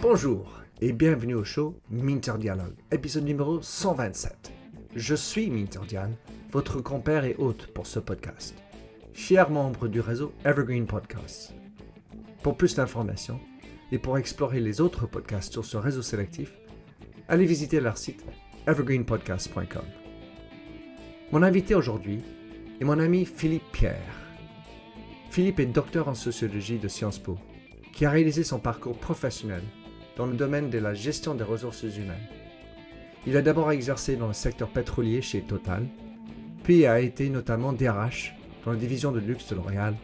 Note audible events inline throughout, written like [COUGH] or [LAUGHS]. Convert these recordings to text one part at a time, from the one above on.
Bonjour et bienvenue au show Minter Dialogue, épisode numéro 127. Je suis Minter Dial, votre compère et hôte pour ce podcast, fier membre du réseau Evergreen Podcasts. Pour plus d'informations et pour explorer les autres podcasts sur ce réseau sélectif, allez visiter leur site evergreenpodcast.com. Mon invité aujourd'hui est mon ami Philippe Pierre. Philippe est docteur en sociologie de Sciences Po, qui a réalisé son parcours professionnel dans le domaine de la gestion des ressources humaines. Il a d'abord exercé dans le secteur pétrolier chez Total, puis a été notamment DRH dans la division de luxe de L'Oréal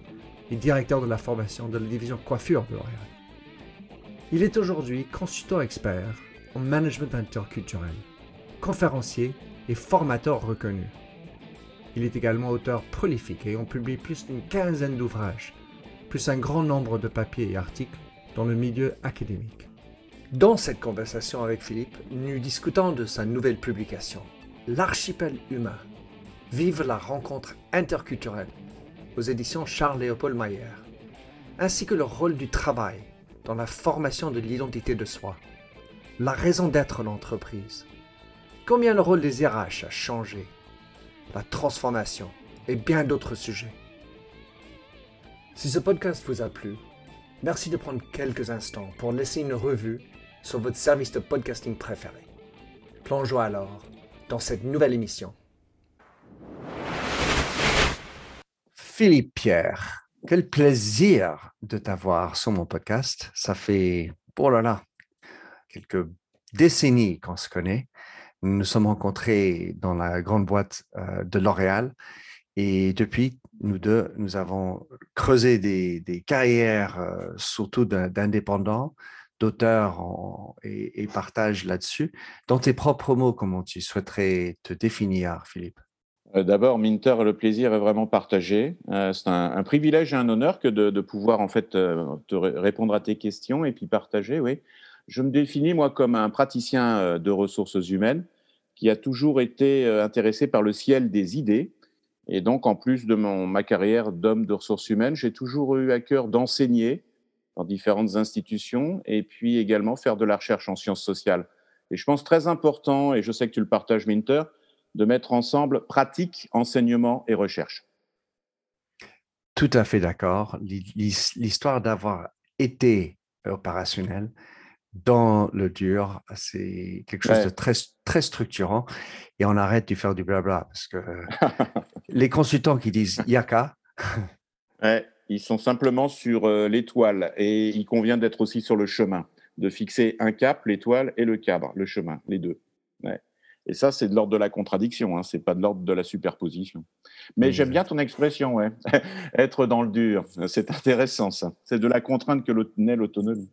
et directeur de la formation de la division coiffure de L'Oréal. Il est aujourd'hui consultant expert en management interculturel, conférencier et formateur reconnu. Il est également auteur prolifique et on publie plus d'une quinzaine d'ouvrages, plus un grand nombre de papiers et articles dans le milieu académique. Dans cette conversation avec Philippe, nous discutons de sa nouvelle publication, L'archipel humain. Vive la rencontre interculturelle aux éditions Charles-Léopold Mayer, ainsi que le rôle du travail dans la formation de l'identité de soi, la raison d'être de l'entreprise, combien le rôle des RH a changé la transformation et bien d'autres sujets. Si ce podcast vous a plu, merci de prendre quelques instants pour laisser une revue sur votre service de podcasting préféré. Plongeons alors dans cette nouvelle émission. Philippe Pierre, quel plaisir de t'avoir sur mon podcast. Ça fait, oh là là, quelques décennies qu'on se connaît. Nous nous sommes rencontrés dans la grande boîte euh, de L'Oréal et depuis, nous deux, nous avons creusé des, carrières, euh, surtout d'indépendants, d'auteurs et, et partage là-dessus. Dans tes propres mots, comment tu souhaiterais te définir, Philippe? Euh, D'abord, Minter, le plaisir est vraiment partagé. C'est un, privilège et un honneur que de, pouvoir en fait te répondre à tes questions et puis partager. Oui, je me définis moi comme un praticien de ressources humaines qui a toujours été euh, intéressé par le ciel des idées. Et donc, en plus de mon, ma carrière d'homme de ressources humaines, j'ai toujours eu à cœur d'enseigner dans différentes institutions et puis également faire de la recherche en sciences sociales. Et je pense très important, et je sais que tu le partages, Minter, de mettre ensemble pratique, enseignement et recherche. Tout à fait d'accord. L'histoire d'avoir été opérationnel, dans le dur, c'est quelque chose de très, très structurant. Et on arrête de faire du blabla parce que [LAUGHS] les consultants qui disent Yaka. [LAUGHS] ouais, ils sont simplement sur euh, l'étoile et il convient d'être aussi sur le chemin, de fixer un cap, l'étoile et le cadre, le chemin, les deux. Ouais. Et ça, c'est de l'ordre de la contradiction, hein, c'est pas de l'ordre de la superposition. Mais j'aime bien ton expression, ouais. [LAUGHS] être dans le dur, c'est intéressant ça. C'est de la contrainte que naît l'autonomie.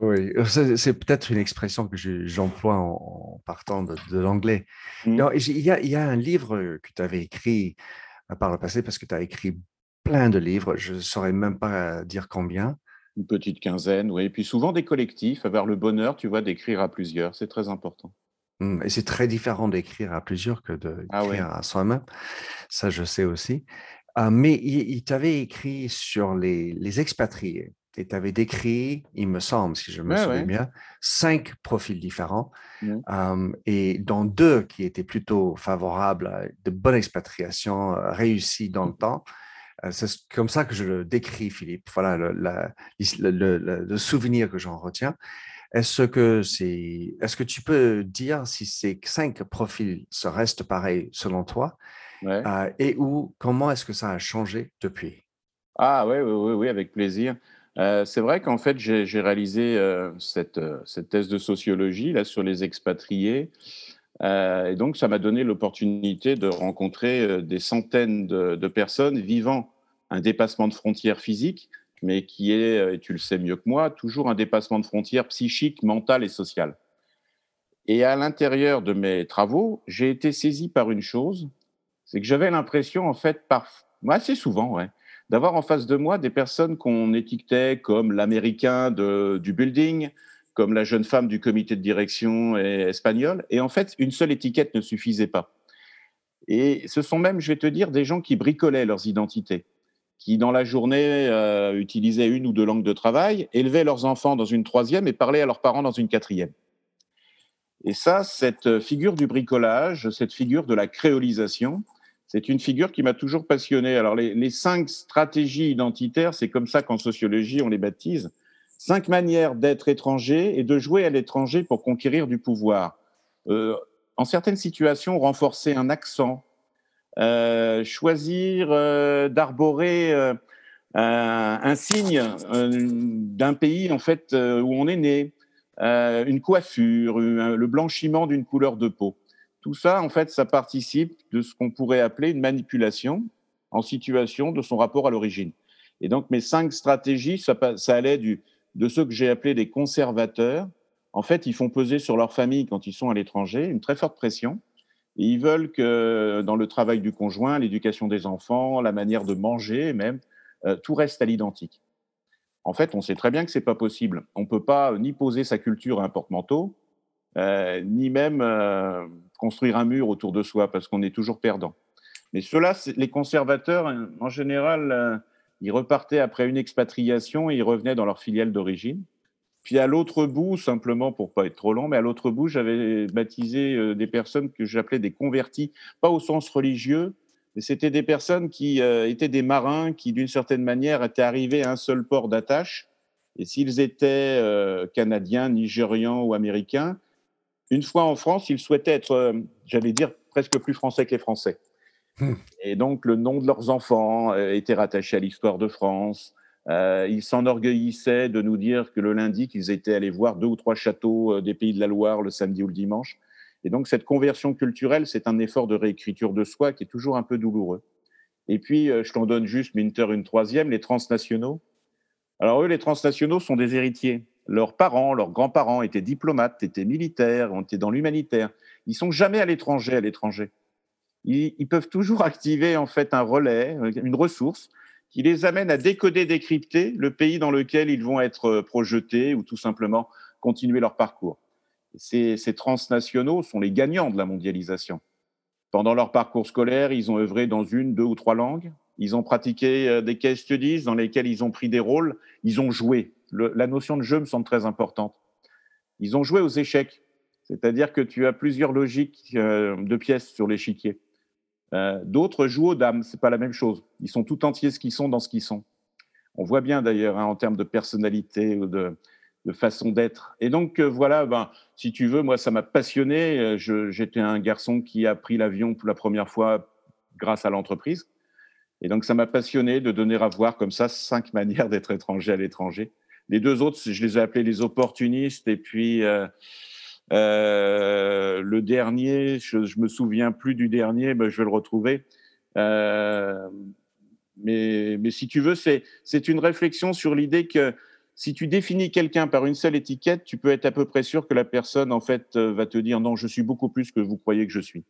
Oui, c'est peut-être une expression que j'emploie en, partant de, l'anglais. Mmh. Il, y a, un livre que tu avais écrit euh, par le passé, parce que tu as écrit plein de livres, je ne saurais même pas dire combien. Une petite quinzaine, oui. Et puis souvent des collectifs, avoir le bonheur, tu vois, d'écrire à plusieurs, c'est très important. Mmh, et c'est très différent d'écrire à plusieurs que ah d'écrire à soi-même. Ça, je sais aussi. Ah, mais il, t'avait écrit sur les expatriés tu avais décrit, il me semble, si je me souviens bien, cinq profils différents, mmh. et dont deux qui étaient plutôt favorables à de bonnes expatriations euh, réussies dans le temps. Euh, c'est comme ça que je le décris, Philippe. Voilà le, le, souvenir que j'en retiens. Est-ce que, est-ce que tu peux dire si ces cinq profils se restent pareils selon toi euh, et où, comment est-ce que ça a changé depuis? Ah oui, oui, oui, oui, avec plaisir. Euh, c'est vrai qu'en fait, j'ai réalisé euh, cette, euh, cette, thèse de sociologie là, sur les expatriés. et donc, ça m'a donné l'opportunité de rencontrer des centaines de, personnes vivant un dépassement de frontières physiques, mais qui est, et tu le sais mieux que moi, toujours un dépassement de frontières psychiques, mentales et sociales. Et à l'intérieur de mes travaux, j'ai été saisi par une chose, c'est que j'avais l'impression, en fait, assez souvent, ouais, d'avoir en face de moi des personnes qu'on étiquetait comme l'américain du building, comme la jeune femme du comité de direction espagnol. Et en fait, une seule étiquette ne suffisait pas. Et ce sont même, je vais te dire, des gens qui bricolaient leurs identités. qui, dans la journée, euh, utilisaient une ou deux langues de travail, élevaient leurs enfants dans une troisième et parlaient à leurs parents dans une quatrième. Et ça, cette figure du bricolage, cette figure de la créolisation, c'est une figure qui m'a toujours passionné. Alors, les, cinq stratégies identitaires, c'est comme ça qu'en sociologie, on les baptise. Cinq manières d'être étranger et de jouer à l'étranger pour conquérir du pouvoir. Euh, en certaines situations, renforcer un accent, euh, choisir euh, d'arborer un signe d'un pays en fait où on est né, une coiffure, le blanchiment d'une couleur de peau. Tout ça, en fait, ça participe de ce qu'on pourrait appeler une manipulation en situation de son rapport à l'origine. Et donc, mes cinq stratégies, ça, allait du, de ceux que j'ai appelés des conservateurs. En fait, ils font peser sur leur famille, quand ils sont à l'étranger, une très forte pression et ils veulent que dans le travail du conjoint, l'éducation des enfants, la manière de manger même, euh, tout reste à l'identique. En fait, on sait très bien que ce n'est pas possible. On ne peut pas ni poser sa culture à un porte-manteau, euh, ni même euh, construire un mur autour de soi, parce qu'on est toujours perdant. Mais ceux-là, les conservateurs, en général, ils repartaient après une expatriation et ils revenaient dans leur filiale d'origine. Puis à l'autre bout, simplement pour pas être trop long, mais à l'autre bout, j'avais baptisé euh, des personnes que j'appelais des convertis, pas au sens religieux, mais c'était des personnes qui euh, étaient des marins qui, d'une certaine manière, étaient arrivés à un seul port d'attache. Et s'ils étaient euh, canadiens, nigérians ou américains, une fois en France, ils souhaitaient être, j'allais dire, presque plus français que les Français. Hmm. Et donc, le nom de leurs enfants était rattaché à l'histoire de France. Euh, ils s'enorgueillissaient de nous dire que le lundi, qu'ils étaient allés voir deux ou trois châteaux euh, des pays de la Loire le samedi ou le dimanche. Et donc, cette conversion culturelle, c'est un effort de réécriture de soi qui est toujours un peu douloureux. Et puis, euh, je t'en donne juste, Minter, une troisième, les transnationaux. Alors, eux, les transnationaux sont des héritiers. Leurs parents, leurs grands-parents étaient diplomates, étaient militaires, étaient dans l'humanitaire. Ils sont jamais à l'étranger, à l'étranger. Ils, peuvent toujours [LAUGHS] activer, en fait, un relais, une ressource qui les amène à décoder, décrypter le pays dans lequel ils vont être euh, projetés ou tout simplement continuer leur parcours. Ces, ces transnationaux sont les gagnants de la mondialisation. Pendant leur parcours scolaire, ils ont œuvré dans une, deux ou trois langues. Ils ont pratiqué euh, des case studies dans lesquels ils ont pris des rôles. Ils ont joué. La notion de jeu me semble très importante. Ils ont joué aux échecs, c'est-à-dire que tu as plusieurs logiques euh, de pièces sur l'échiquier. Euh, d'autres jouent aux dames, c'est pas la même chose. Ils sont tout entiers ce qu'ils sont dans ce qu'ils sont. On voit bien d'ailleurs hein, en termes de personnalité ou de, façon d'être. Et donc euh, voilà, ben, si tu veux, moi ça m'a passionné. J'étais un garçon qui a pris l'avion pour la première fois grâce à l'entreprise. Et donc ça m'a passionné de donner à voir comme ça cinq [LAUGHS] manières d'être étranger à l'étranger. Les deux autres, je les ai appelés les opportunistes et puis euh, le dernier, je, ne me souviens plus du dernier, mais je vais le retrouver. Euh, mais, mais, si tu veux, c'est une réflexion sur l'idée que si tu définis quelqu'un par une seule étiquette, tu peux être à peu près sûr que la personne, en fait, euh, va te dire non, je suis beaucoup plus que vous croyez que je suis.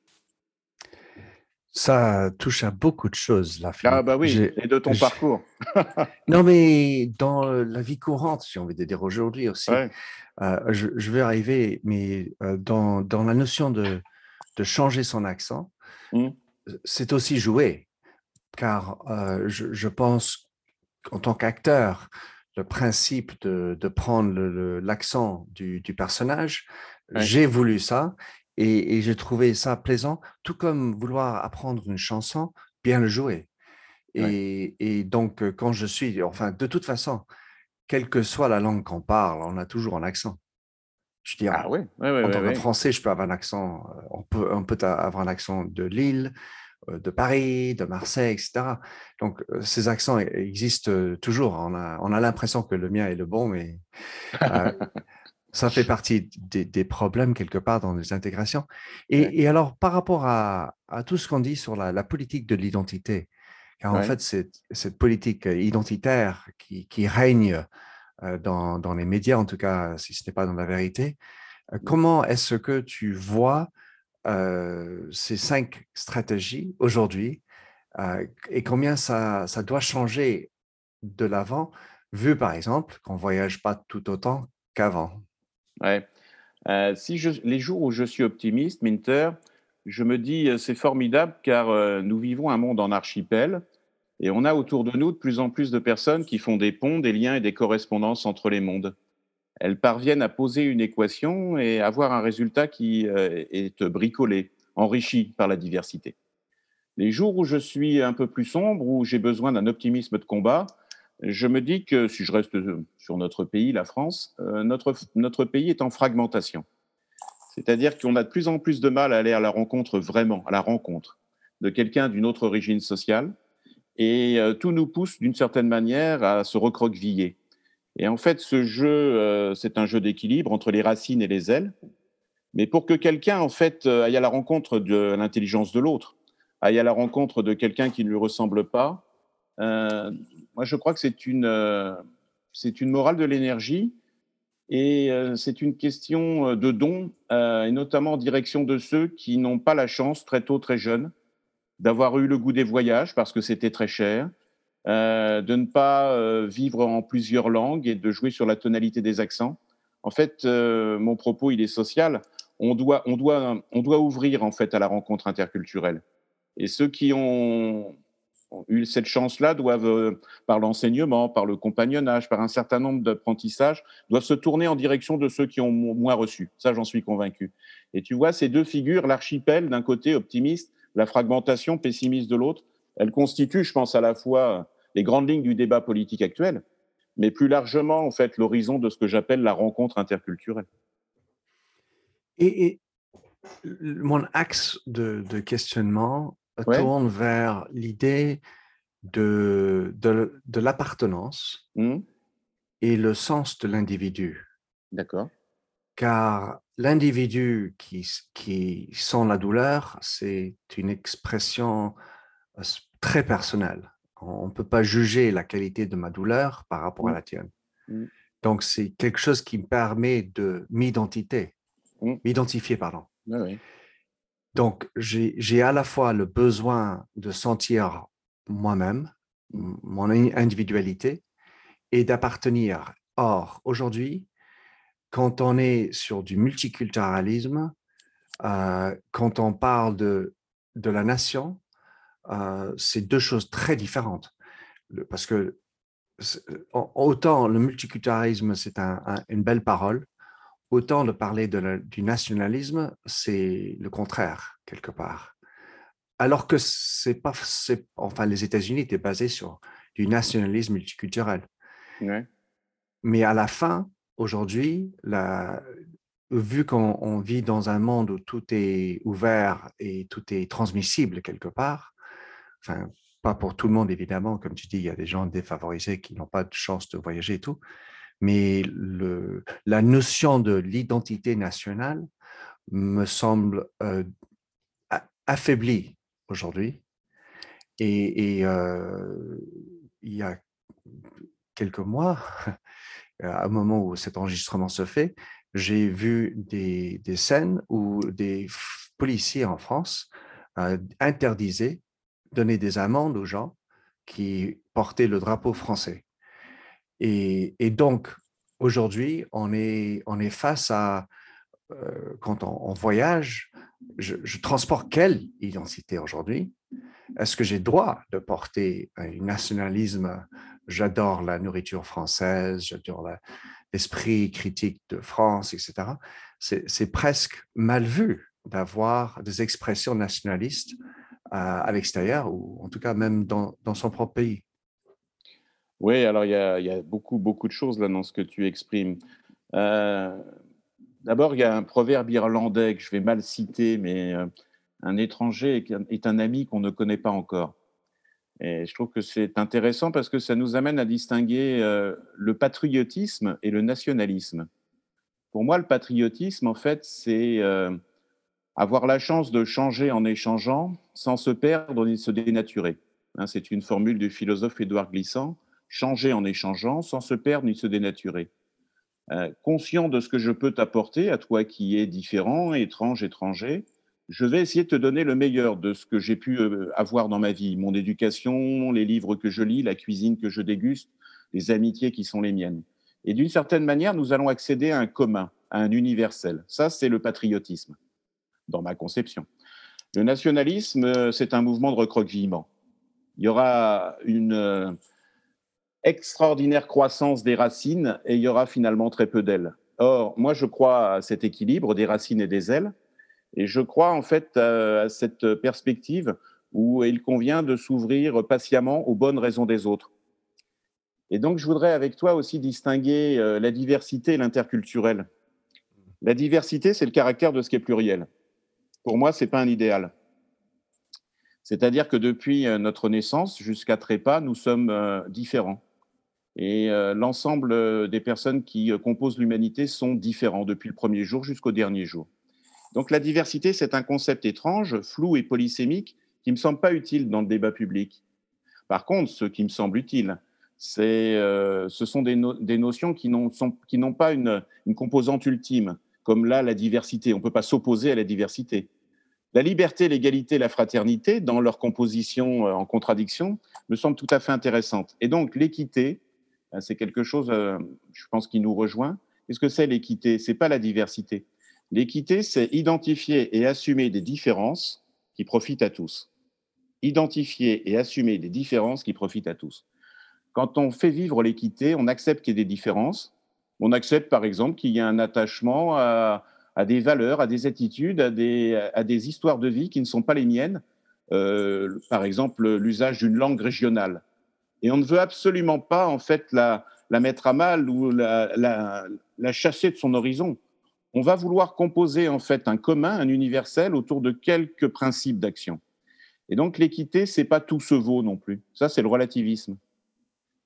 Ça touche à beaucoup de choses, là. Ah bah oui, et de ton parcours. [LAUGHS] non, mais dans la vie courante, si on veut dire aujourd'hui aussi, euh, je, vais arriver, mais euh, dans, dans, la notion de, de changer son accent, mmh. c'est aussi jouer, car euh, je, je, pense qu'en tant qu'acteur, le principe de, de prendre l'accent du, du, personnage, j'ai voulu ça et, et j'ai trouvé ça plaisant, tout comme vouloir apprendre une chanson, bien le jouer. Et, et, donc, quand je suis, enfin, de toute façon, quelle que soit la langue qu'on parle, on a toujours un accent. Je dis, ah, oui, en français, je peux avoir un accent, euh, on peut, on peut avoir un accent de Lille, euh, de Paris, de Marseille, etc. Donc, euh, ces accents e-, existent toujours. On a, on a l'impression que le mien est le bon, mais [LAUGHS] [LAUGHS] ça fait partie des, problèmes quelque part dans les intégrations. Et, alors, par rapport à, à tout ce qu'on dit sur la, politique de l'identité, car en fait, c'est cette politique identitaire qui, qui règne euh, dans, dans, les médias, en tout cas, si ce n'est pas dans la vérité. Euh, mmh. Comment est-ce que tu vois euh, ces cinq stratégies aujourd'hui et combien ça, ça doit changer de l'avant, vu par exemple qu'on ne voyage pas tout autant qu'avant? Ouais. si les jours où je suis optimiste, Minter, je me dis c'est formidable car nous vivons un monde en archipel Et on a autour de nous de plus en plus de personnes qui font des ponts, des liens et des correspondances entre les mondes. Elles parviennent à poser une équation et avoir un résultat qui euh, est bricolé, enrichi par la diversité. Les jours où je suis un peu plus sombre, où j'ai besoin d'un optimisme de combat, je me dis que si je reste sur notre pays, la France, euh, notre, notre pays est en fragmentation. C'est-à-dire qu'on a de plus en plus de mal à aller à la rencontre vraiment, à la rencontre de quelqu'un d'une autre origine sociale. Et euh, tout nous pousse d'une certaine manière à se recroqueviller. Et en fait, ce jeu, euh, c'est un jeu d'équilibre entre les racines et les ailes. Mais pour que quelqu'un, en fait, aille à la rencontre de l'intelligence de l'autre, aille à la rencontre de quelqu'un qui ne lui ressemble pas, euh, moi, je crois que c'est une, euh, une morale de l'énergie et euh, c'est une question de don, et notamment en direction de ceux qui n'ont pas la chance, très tôt, très jeunes, d'avoir eu le goût des voyages parce que c'était très cher, de ne pas vivre en plusieurs langues et de jouer sur la tonalité des accents. En fait, mon propos, il est social. On doit, on, doit, on doit ouvrir en fait à la rencontre interculturelle. Et ceux qui ont eu cette chance-là doivent, euh, par l'enseignement, par le compagnonnage, par un certain nombre d'apprentissages, doivent se tourner en direction de ceux qui ont moins reçu. Ça, j'en suis convaincu. Et tu vois, ces deux figures, l'archipel d'un côté optimiste, la fragmentation pessimiste de l'autre, elles constituent, je pense, à la fois les grandes lignes du débat politique actuel, mais plus largement, en fait, l'horizon de ce que j'appelle la rencontre interculturelle. Et, mon axe de questionnement tourne vers l'idée de, de, l'appartenance mmh. et le sens de l'individu. D'accord. Car l'individu qui, qui sent la douleur, c'est une expression euh, très personnelle. On ne peut pas juger la qualité de ma douleur par rapport à mmh. la tienne. Mmh. Donc, c'est quelque chose qui me permet de m'identifier, m'identifier, pardon. oui. Donc, j'ai à la fois le besoin de sentir moi-même, mon individualité, et d'appartenir. Or, aujourd'hui, quand on est sur du multiculturalisme, euh, quand on parle de, de la nation, euh, c'est deux choses très différentes. parce que autant le multiculturalisme, c'est une belle parole, autant de parler de du nationalisme, c'est le contraire, quelque part. Alors que c'est pas, enfin, les États-Unis étaient basés sur du nationalisme multiculturel. Mais à la fin, aujourd'hui, vu qu'on vit dans un monde où tout est ouvert et tout est transmissible quelque part, enfin, pas pour tout le monde évidemment, comme tu dis, il y a des gens défavorisés qui n'ont pas de chance de voyager et tout, mais la notion de l'identité nationale me semble euh, affaiblie aujourd'hui. Et, euh, il y a quelques mois, [LAUGHS] à un moment où cet enregistrement se fait, j'ai vu des, scènes où des policiers en France euh, interdisaient, donner des amendes aux gens qui portaient le drapeau français. Et, donc, aujourd'hui, on est, face à, euh, quand on, voyage, je, transporte quelle identité aujourd'hui? Est-ce que j'ai droit de porter un nationalisme? J'adore la nourriture française, j'adore l'esprit critique de France, etc. C'est presque mal vu d'avoir des expressions nationalistes euh, à l'extérieur, ou en tout cas même dans son propre pays. Oui, alors il y a, beaucoup, beaucoup de choses là dans ce que tu exprimes. Euh, d'abord, il y a un proverbe irlandais que je vais mal citer, mais euh, un étranger est un ami qu'on ne connaît pas encore. Et je trouve que c'est intéressant parce que ça nous amène à distinguer euh, le patriotisme et le nationalisme. Pour moi, le patriotisme, en fait, c'est avoir la chance de changer en échangeant sans se perdre ni se dénaturer. Hein, c'est une formule du philosophe Édouard Glissant changer en échangeant sans se perdre ni se dénaturer. Euh, conscient de ce que je peux t'apporter, à toi qui es différent, étrange, étranger, je vais essayer de te donner le meilleur de ce que j'ai pu euh, avoir dans ma vie, mon éducation, les livres que je lis, la cuisine que je déguste, les amitiés qui sont les miennes. Et d'une certaine manière, nous allons accéder à un commun, à un universel. Ça, c'est le patriotisme, dans ma conception. Le nationalisme, euh, c'est un mouvement de recroquevillement. il y aura une extraordinaire croissance des racines et il y aura finalement très peu d'ailes. Or, moi, je crois à cet équilibre des racines et des ailes, et je crois en fait à cette perspective où il convient de s'ouvrir patiemment aux bonnes raisons des autres. Et donc, je voudrais avec toi aussi distinguer euh, la diversité et l'interculturel. La diversité, c'est le caractère de ce qui est pluriel. Pour moi, ce n'est pas un idéal. C'est-à-dire que depuis euh, notre naissance jusqu'à trépas, nous sommes euh, différents. Et l'ensemble des personnes qui composent l'humanité sont différents depuis le premier jour jusqu'au dernier jour. Donc la diversité, c'est un concept étrange, flou et polysémique qui ne me semble pas utile dans le débat public. Par contre, ce qui me semble utile, euh, ce sont des, notions qui n'ont pas une, composante ultime, comme là la diversité. On ne peut pas s'opposer à la diversité. La liberté, l'égalité, la fraternité, dans leur composition euh, en contradiction, me semble tout à fait intéressante. Et donc l'équité, euh, c'est quelque chose, je pense, qui nous rejoint. Qu'est-ce que c'est l'équité? C'est pas la diversité. L'équité, c'est identifier et assumer des différences qui profitent à tous identifier et assumer des différences qui profitent à tous. Quand on fait vivre l'équité, on accepte qu'il y ait des différences. On accepte, par exemple, qu'il y ait un attachement à, des valeurs, à des attitudes, à des, histoires de vie qui ne sont pas les miennes. Euh, par exemple, l'usage d'une langue régionale. Et on ne veut absolument pas, en fait, la, mettre à mal ou la, chasser de son horizon. On va vouloir composer, en fait, un commun, un universel autour de quelques principes d'action. Et donc l'équité, c'est pas tout se vaut non plus. Ça, c'est le relativisme.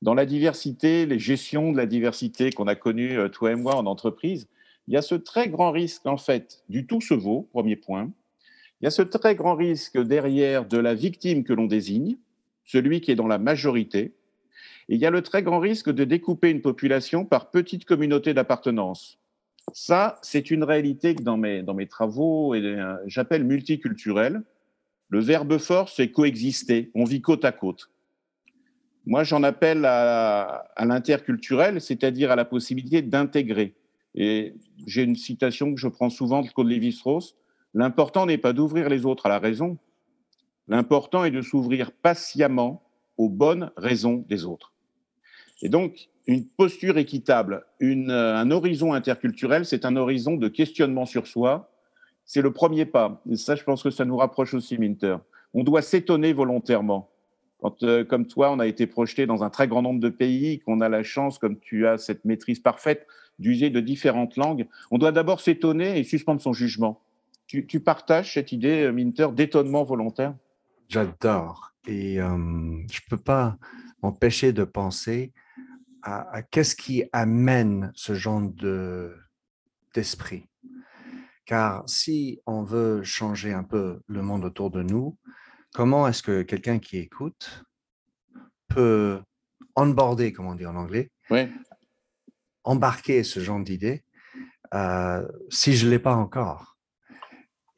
Dans la diversité, les gestions de la diversité qu'on a connues, euh, toi et moi, en entreprise, il y a ce très grand risque, en fait, du tout se vaut, premier point. Il y a ce très grand risque derrière de la victime que l'on désigne, celui qui est dans la majorité. Et il y a le très grand risque de découper une population par petites communautés d'appartenance. Ça, c'est une réalité que dans mes, travaux, euh, j'appelle multiculturelle le verbe fort, c'est coexister. On vit côte à côte. Moi, j'en appelle à, l'interculturel, c'est-à-dire à la possibilité d'intégrer. Et j'ai une citation que je prends souvent de Claude Lévi-Strauss. L'important n'est pas d'ouvrir les autres à la raison. L'important est de s'ouvrir patiemment aux bonnes raisons des autres. Et donc, une posture équitable, un horizon interculturel, c'est un horizon de questionnement sur soi, c'est le premier pas. Et ça, je pense que ça nous rapproche aussi, Minter. On doit s'étonner volontairement. Quand, euh, comme toi, on a été projeté dans un très grand nombre de pays, qu'on a la chance, comme tu as cette maîtrise parfaite, d'user de différentes langues, on doit d'abord s'étonner et suspendre son jugement. Tu, partages cette idée, euh, Minter, d'étonnement volontaire? J'adore. Et euh, je ne peux pas m'empêcher de penser à, à qu'est-ce qui amène ce genre de, d'esprit. Car si on veut changer un peu le monde autour de nous, comment est-ce que quelqu'un qui écoute peut onboarder, comme on dit en anglais, embarquer ce genre d'idées euh, si je ne l'ai pas encore?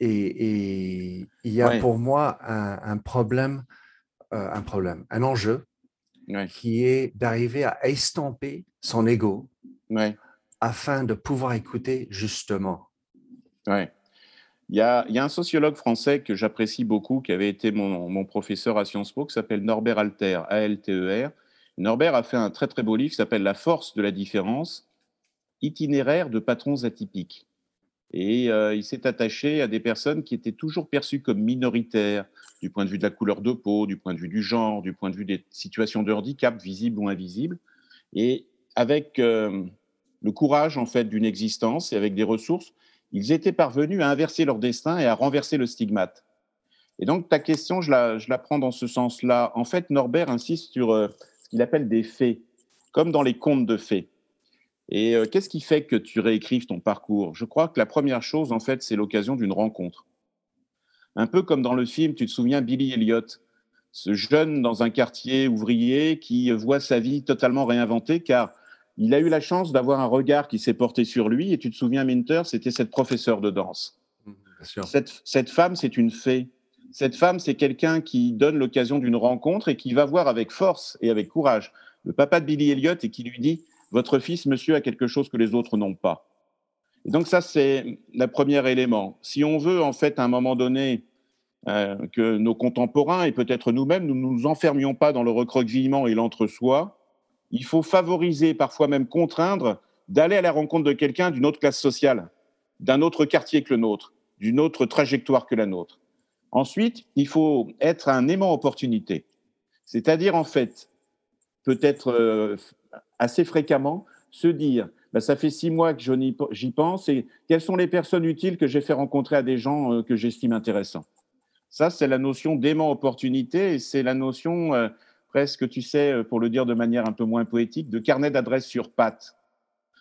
Et, il y a pour moi un, problème, euh, un problème, un enjeu qui est d'arriver à estomper son ego afin de pouvoir écouter justement Ouais. Il y, a, il y, a, un sociologue français que j'apprécie beaucoup, qui avait été mon, mon, professeur à Sciences Po, qui s'appelle Norbert Alter, A-L-T-E-R. Norbert a fait un très très beau livre qui s'appelle La force de la différence, itinéraire de patrons atypiques. Et euh, il s'est attaché à des personnes qui étaient toujours perçues comme minoritaires, du point de vue de la couleur de peau, du point de vue du genre, du point de vue des situations de handicap, visibles ou invisibles. Et avec euh, le courage en fait d'une existence et avec des ressources, ils étaient parvenus à inverser leur destin et à renverser le stigmate. Et donc, ta question, je la, je la prends dans ce sens-là. En fait, Norbert insiste sur euh, ce qu'il appelle des faits, comme dans les contes de fées. Et euh, qu'est-ce qui fait que tu réécrives ton parcours? Je crois que la première chose, en fait, c'est l'occasion d'une rencontre. Un peu comme dans le film, tu te souviens, Billy Elliot, ce jeune dans un quartier ouvrier qui voit sa vie totalement réinventée, car il a eu la chance d'avoir un regard qui s'est porté sur lui. Et tu te souviens, Minter, c'était cette professeure de danse. Mmh, cette, femme, c'est une fée. Cette femme, c'est quelqu'un qui donne l'occasion d'une rencontre et qui va voir avec force et avec courage le papa de Billy Elliot et qui lui dit Votre fils, monsieur, a quelque chose que les autres n'ont pas. Et donc, ça, c'est le premier élément. Si on veut, en fait, à un moment donné, que nos contemporains et peut-être nous-mêmes, nous ne nous enfermions pas dans le recroquevillement et l'entre-soi. Il faut favoriser, parfois même contraindre, d'aller à la rencontre de quelqu'un d'une autre classe sociale, d'un autre quartier que le nôtre, d'une autre trajectoire que la nôtre. Ensuite, il faut être un aimant opportunité, c'est-à-dire en fait, peut-être euh, assez fréquemment, se dire, bah, ça fait six mois que j'y pense, et quelles sont les personnes utiles que j'ai fait rencontrer à des gens euh, que j'estime intéressants. Ça, c'est la notion d'aimant opportunité, et c'est la notion euh, presque, tu sais, pour le dire de manière un peu moins poétique, de carnet d'adresses sur pattes.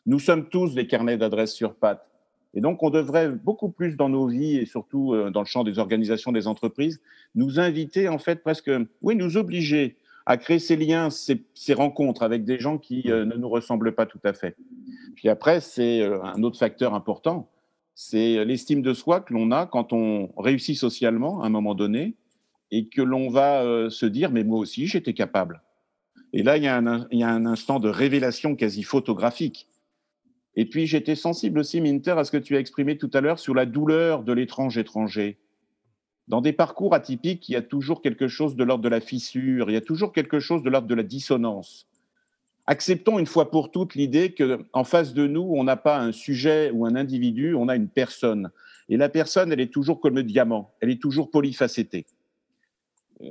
Nous sommes tous des carnets d'adresses sur pattes. Et donc, on devrait beaucoup plus dans nos vies et surtout euh, dans le champ des organisations des entreprises, nous inviter en fait presque, oui, nous obliger à créer ces liens, ces, rencontres avec des gens qui euh, ne nous ressemblent pas tout à fait. Puis après, c'est euh, un autre facteur important, c'est l'estime de soi que l'on a quand on réussit socialement à un moment donné et que l'on va se dire, mais moi aussi, j'étais capable. Et là, il y, il y a un instant de révélation quasi photographique et puis, j'étais sensible aussi, Minter, à ce que tu as exprimé tout à l'heure sur la douleur de l'étrange étranger. Dans des parcours atypiques, il y a toujours quelque chose de l'ordre de la fissure, il y a toujours quelque chose de l'ordre de la dissonance. Acceptons une fois pour toutes l'idée qu'en face de nous, on n'a pas un sujet ou un individu, on a une personne. Et la personne, elle est toujours comme le diamant, elle est toujours polyfacétée.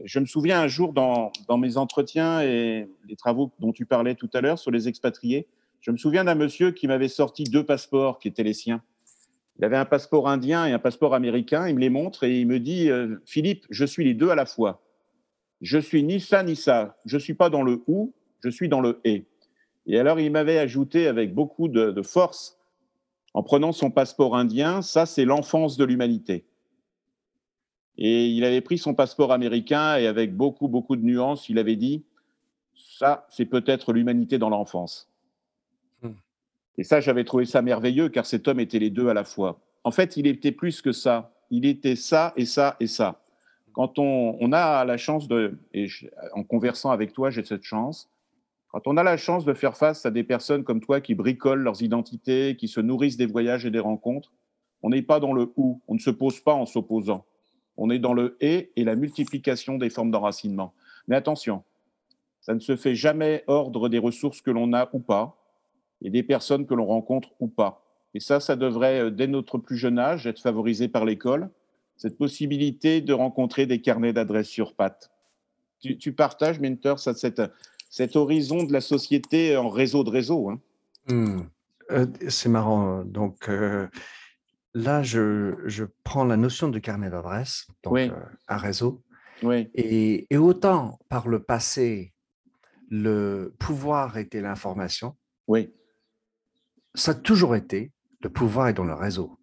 Je me souviens un jour dans, dans mes entretiens et les travaux dont tu parlais tout à l'heure sur les expatriés, je me souviens d'un monsieur qui m'avait sorti deux passeports qui étaient les siens. Il avait un passeport indien et un passeport américain. Il me les montre et il me dit euh, Philippe, je suis les deux à la fois. Je suis ni ça ni ça. Je ne suis pas dans le ou, je suis dans le et. Et alors il m'avait ajouté avec beaucoup de, de force, en prenant son passeport indien, ça c'est l'enfance de l'humanité. Et il avait pris son passeport américain et avec beaucoup, beaucoup de nuances, il avait dit, ça c'est peut-être l'humanité dans l'enfance. Et ça, j'avais trouvé ça merveilleux, car cet homme était les deux à la fois. En fait, il était plus que ça. Il était ça et ça et ça. Quand on, a la chance de, et en conversant avec toi, j'ai cette chance, quand on a la chance de faire face à des personnes comme toi qui bricolent leurs identités, qui se nourrissent des voyages et des rencontres, on n'est pas dans le ou, on ne se pose pas en s'opposant. On est dans le et et la multiplication des formes d'enracinement. Mais attention, ça ne se fait jamais ordre des ressources que l'on a ou pas et des personnes que l'on rencontre ou pas. Et ça, ça devrait, euh, dès notre plus jeune âge, être favorisé par l'école, cette possibilité de rencontrer des carnets d'adresses sur pattes. Tu, partages, Minter, cet, cet horizon de la société en réseau de réseau. Hein hmm. euh, c'est marrant. Donc, euh, là, je, je, prends la notion de carnet d'adresses, donc un réseau. Oui. Et, et, autant par le passé, le pouvoir était l'information. Oui ça a toujours été, le pouvoir est dans le réseau.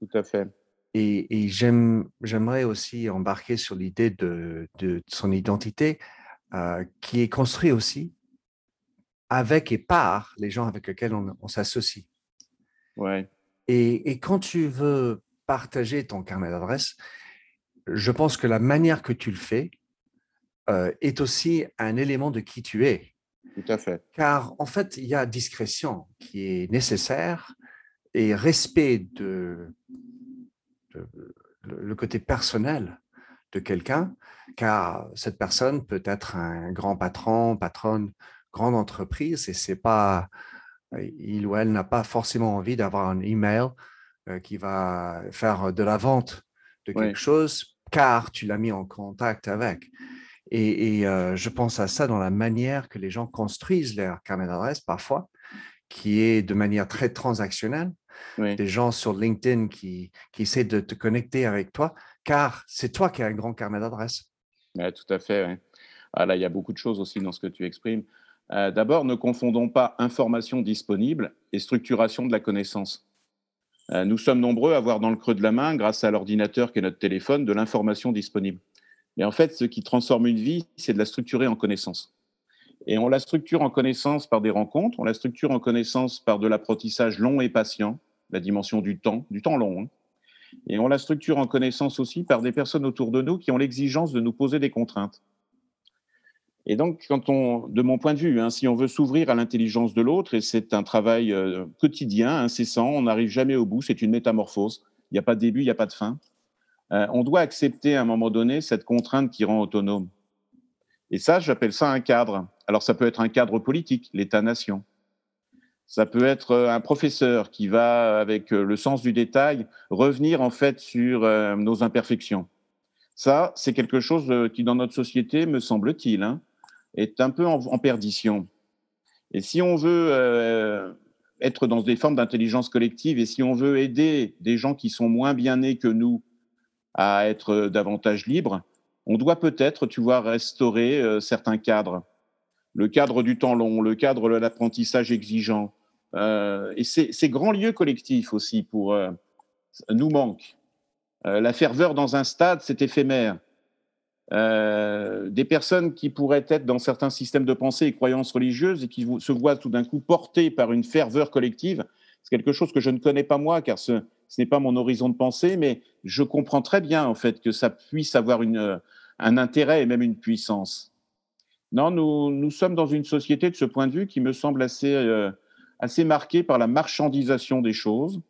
Tout à fait. Et, j'aimerais aussi embarquer sur l'idée de, son identité euh, qui est construite aussi avec et par les gens avec lesquels on, s'associe. Ouais. Et, quand tu veux partager ton carnet d'adresse, je pense que la manière que tu le fais euh, est aussi un élément de qui tu es. Tout à fait. Car en fait, il y a discrétion qui est nécessaire et respect de, le côté personnel de quelqu'un, car cette personne peut être un grand patron, patronne, grande entreprise, et c'est pas, il ou elle n'a pas forcément envie d'avoir un email euh, qui va faire de la vente de quelque chose, car tu l'as mis en contact avec. Et, euh, je pense à ça dans la manière que les gens construisent leur carnet d'adresse parfois, qui est de manière très transactionnelle. Des gens sur LinkedIn qui, qui essaient de te connecter avec toi, car c'est toi qui as un grand carnet d'adresse. Oui, tout à fait. Ah, là, il y a beaucoup de choses aussi dans ce que tu exprimes. Euh, d'abord, ne confondons pas information disponible et structuration de la connaissance. Euh, nous sommes nombreux à avoir dans le creux de la main, grâce à l'ordinateur qui est notre téléphone, de l'information disponible. Mais en fait, ce qui transforme une vie, c'est de la structurer en connaissance. Et on la structure en connaissance par des rencontres, on la structure en connaissance par de l'apprentissage long et patient, la dimension du temps, du temps long. Hein. Et on la structure en connaissance aussi par des personnes autour de nous qui ont l'exigence de nous poser des contraintes. Et donc, quand on, de mon point de vue, hein, si on veut s'ouvrir à l'intelligence de l'autre, et c'est un travail euh, quotidien, incessant, on n'arrive jamais au bout, c'est une métamorphose. Il n'y a pas de début, il n'y a pas de fin. Euh, on doit accepter à un moment donné cette contrainte qui rend autonome. Et ça, j'appelle ça un cadre. Alors ça peut être un cadre politique, l'État-nation. Ça peut être euh, un professeur qui va, avec euh, le sens du détail, revenir en fait sur nos imperfections. Ça, c'est quelque chose qui, dans notre société, me semble-t-il, hein, est un peu en, perdition. Et si on veut être dans des formes d'intelligence collective et si on veut aider des gens qui sont moins bien nés que nous à être davantage libres, on doit peut-être, tu vois, restaurer euh, certains cadres. Le cadre du temps long, le cadre de l'apprentissage exigeant. Euh, et ces, grands lieux collectifs aussi pour euh, nous manquent. la ferveur dans un stade, c'est éphémère. des personnes qui pourraient être dans certains systèmes de pensée et croyances religieuses et qui se voient tout d'un coup portées par une ferveur collective, c'est quelque chose que je ne connais pas moi, car ce, ce n'est pas mon horizon de pensée, mais je comprends très bien en fait que ça puisse avoir une, un intérêt et même une puissance. Non, nous, nous, sommes dans une société de ce point de vue qui me semble assez, euh, assez marquée par la marchandisation des choses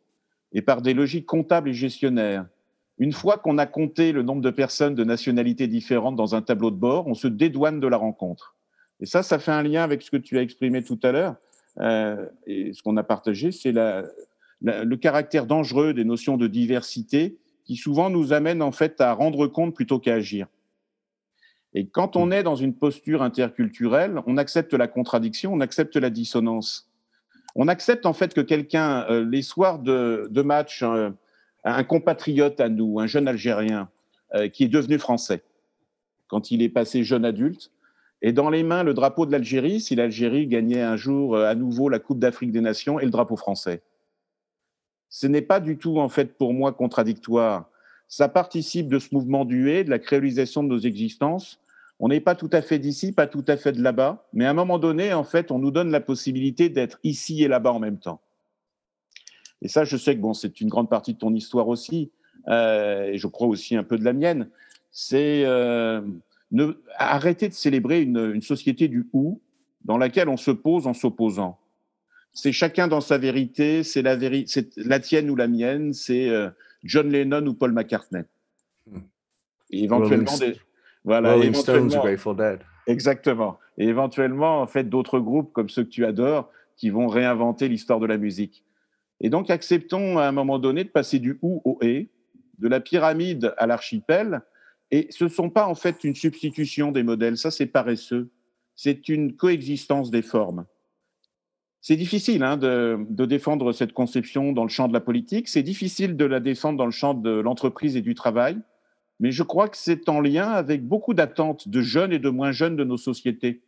et par des logiques comptables et gestionnaires. Une fois qu'on a compté le nombre de personnes de nationalités différentes dans un tableau de bord, on se dédouane de la rencontre. Et ça, ça fait un lien avec ce que tu as exprimé tout à l'heure. Euh, et ce qu'on a partagé, c'est la, le caractère dangereux des notions de diversité qui souvent nous amène en fait à rendre compte plutôt qu'à agir. Et quand on est dans une posture interculturelle, on accepte la contradiction, on accepte la dissonance. On accepte en fait que quelqu'un, euh, les soirs de, match, euh, un compatriote à nous, un jeune Algérien euh, qui est devenu français, quand il est passé jeune adulte, et dans les mains le drapeau de l'Algérie, si l'Algérie gagnait un jour à nouveau la Coupe d'Afrique des Nations et le drapeau français ce n'est pas du tout, en fait, pour moi, contradictoire. Ça participe de ce mouvement du de la créolisation de nos existences. On n'est pas tout à fait d'ici, pas tout à fait de là-bas, mais à un moment donné, en fait, on nous donne la possibilité d'être ici et là-bas en même temps. Et ça, je sais que bon, c'est une grande partie de ton histoire aussi, euh, et je crois aussi un peu de la mienne. C'est euh, arrêter de célébrer une, une société du ou dans laquelle on se pose en s'opposant c'est chacun dans sa vérité, c'est la, c'est la tienne ou la mienne, c'est euh, John Lennon ou Paul McCartney. Hmm. Et éventuellement, des, voilà, éventuellement, Dead. Exactement. Et éventuellement, en fait, d'autres groupes comme ceux que tu adores qui vont réinventer l'histoire de la musique. Et donc, acceptons à un moment donné de passer du ou au et, de la pyramide à l'archipel. Et ce ne sont pas en fait une substitution des modèles, ça c'est paresseux. C'est une coexistence des formes. C'est difficile hein, de, défendre cette conception dans le champ de la politique, c'est difficile de la défendre dans le champ de l'entreprise et du travail, mais je crois que c'est en lien avec beaucoup d'attentes de jeunes et de moins jeunes de nos sociétés.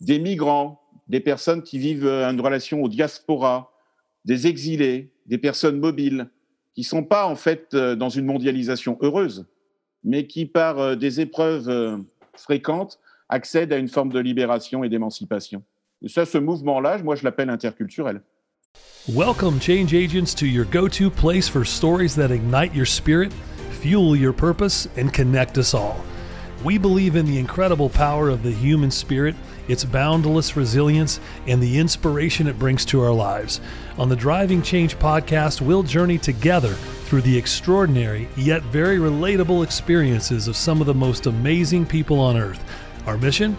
Des migrants, des personnes qui vivent une relation aux diaspora, des exilés, des personnes mobiles, qui ne sont pas en fait euh, dans une mondialisation heureuse, mais qui, par euh, des épreuves euh, fréquentes, accèdent à une forme de libération et d'émancipation. Ça, ce mouvement-là, moi, je l'appelle interculturel. Welcome, change agents, to your go to place for stories that ignite your spirit, fuel your purpose, and connect us all. We believe in the incredible power of the human spirit, its boundless resilience, and the inspiration it brings to our lives. On the Driving Change podcast, we'll journey together through the extraordinary yet very relatable experiences of some of the most amazing people on earth. Our mission?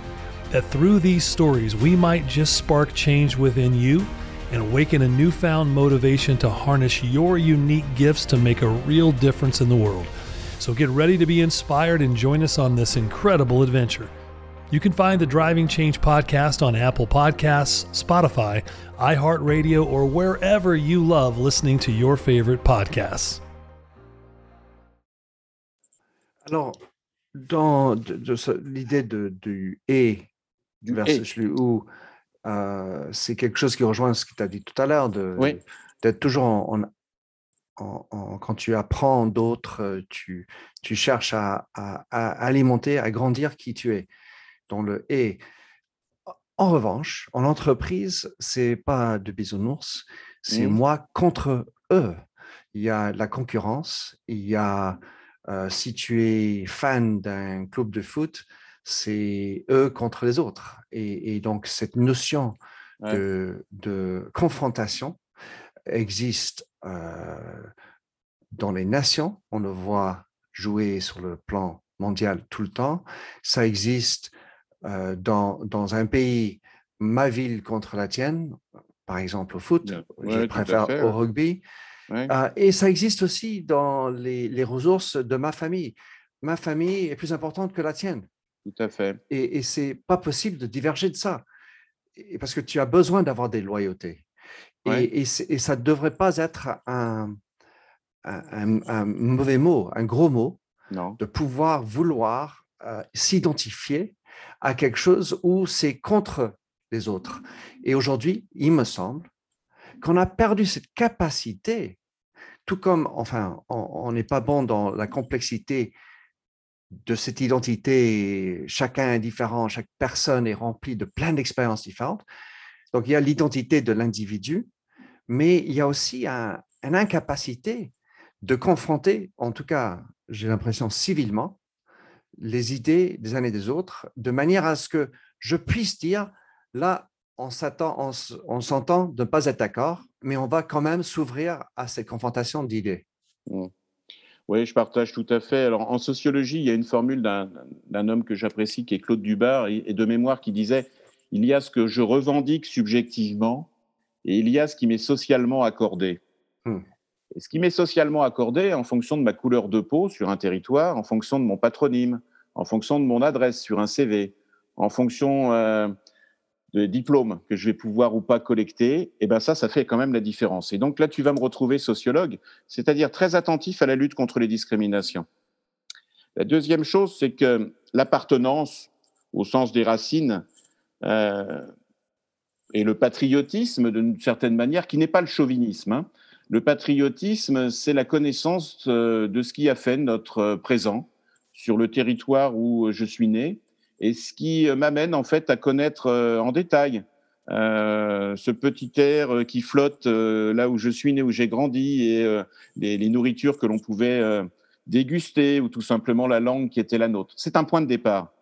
That through these stories we might just spark change within you and awaken a newfound motivation to harness your unique gifts to make a real difference in the world. So get ready to be inspired and join us on this incredible adventure. You can find the Driving Change podcast on Apple Podcasts, Spotify, iHeartRadio, or wherever you love listening to your favorite podcasts. Alors, dans l'idée de, du et du versus ou euh, c'est quelque chose qui rejoint ce que tu as dit tout à l'heure, d'être toujours en, quand tu apprends d'autres, euh, tu, tu cherches à, alimenter, à grandir qui tu es, dans le et. En revanche, en entreprise, c'est pas de bisounours, c'est mmh. moi contre eux. Il y a la concurrence, il y a, euh, si tu es fan d'un club de foot, c'est eux contre les autres. Et, donc, cette notion de, confrontation existe euh, dans les nations. On le voit jouer sur le plan mondial tout le temps. Ça existe euh, dans, dans un pays, ma ville contre la tienne, par exemple au foot, je préfère au rugby. Euh, et ça existe aussi dans les, les, ressources de ma famille. Ma famille est plus importante que la tienne. Tout à fait. Et, et c'est pas possible de diverger de ça. Et parce que tu as besoin d'avoir des loyautés. Et, et, ça ne devrait pas être un, un, un, mauvais mot, un gros mot, non. de pouvoir vouloir euh, s'identifier à quelque chose où c'est contre les autres. Et aujourd'hui, il me semble qu'on a perdu cette capacité, tout comme, enfin, on n'est pas bon dans la complexité de cette identité, chacun est différent, chaque personne est remplie de plein d'expériences différentes. Donc, il y a l'identité de l'individu, mais il y a aussi un, une incapacité de confronter, en tout cas, j'ai l'impression civilement, les idées des uns et des autres, de manière à ce que je puisse dire, là, on s'entend de ne pas être d'accord, mais on va quand même s'ouvrir à cette confrontation d'idées. Mmh. Oui, je partage tout à fait. Alors, en sociologie, il y a une formule d'un homme que j'apprécie, qui est Claude Dubar, et, de mémoire, qui disait Il y a ce que je revendique subjectivement, et il y a ce qui m'est socialement accordé. Et ce qui m'est socialement accordé en fonction de ma couleur de peau sur un territoire, en fonction de mon patronyme, en fonction de mon adresse sur un CV, en fonction euh, de diplômes que je vais pouvoir ou pas collecter, et eh ben ça, ça fait quand même la différence. Et donc là, tu vas me retrouver sociologue, c'est-à-dire très attentif à la lutte contre les discriminations. La deuxième chose, c'est que l'appartenance, au sens des racines, euh, et le patriotisme, d'une certaine manière, qui n'est pas le chauvinisme. Hein. Le patriotisme, c'est la connaissance euh, de ce qui a fait notre présent sur le territoire où je suis né, et ce qui m'amène en fait à connaître euh, en détail euh, ce petit air qui flotte euh, là où je suis né, où j'ai grandi, et les, nourritures que l'on pouvait déguster, ou tout simplement la langue qui était la nôtre. C'est un point de départ.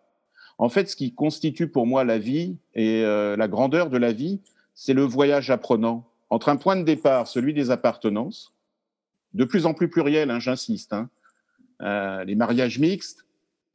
En fait, ce qui constitue pour moi la vie et la grandeur de la vie, c'est le voyage apprenant entre un point de départ, celui des appartenances, de plus en plus pluriel, hein, j'insiste, hein, les mariages mixtes,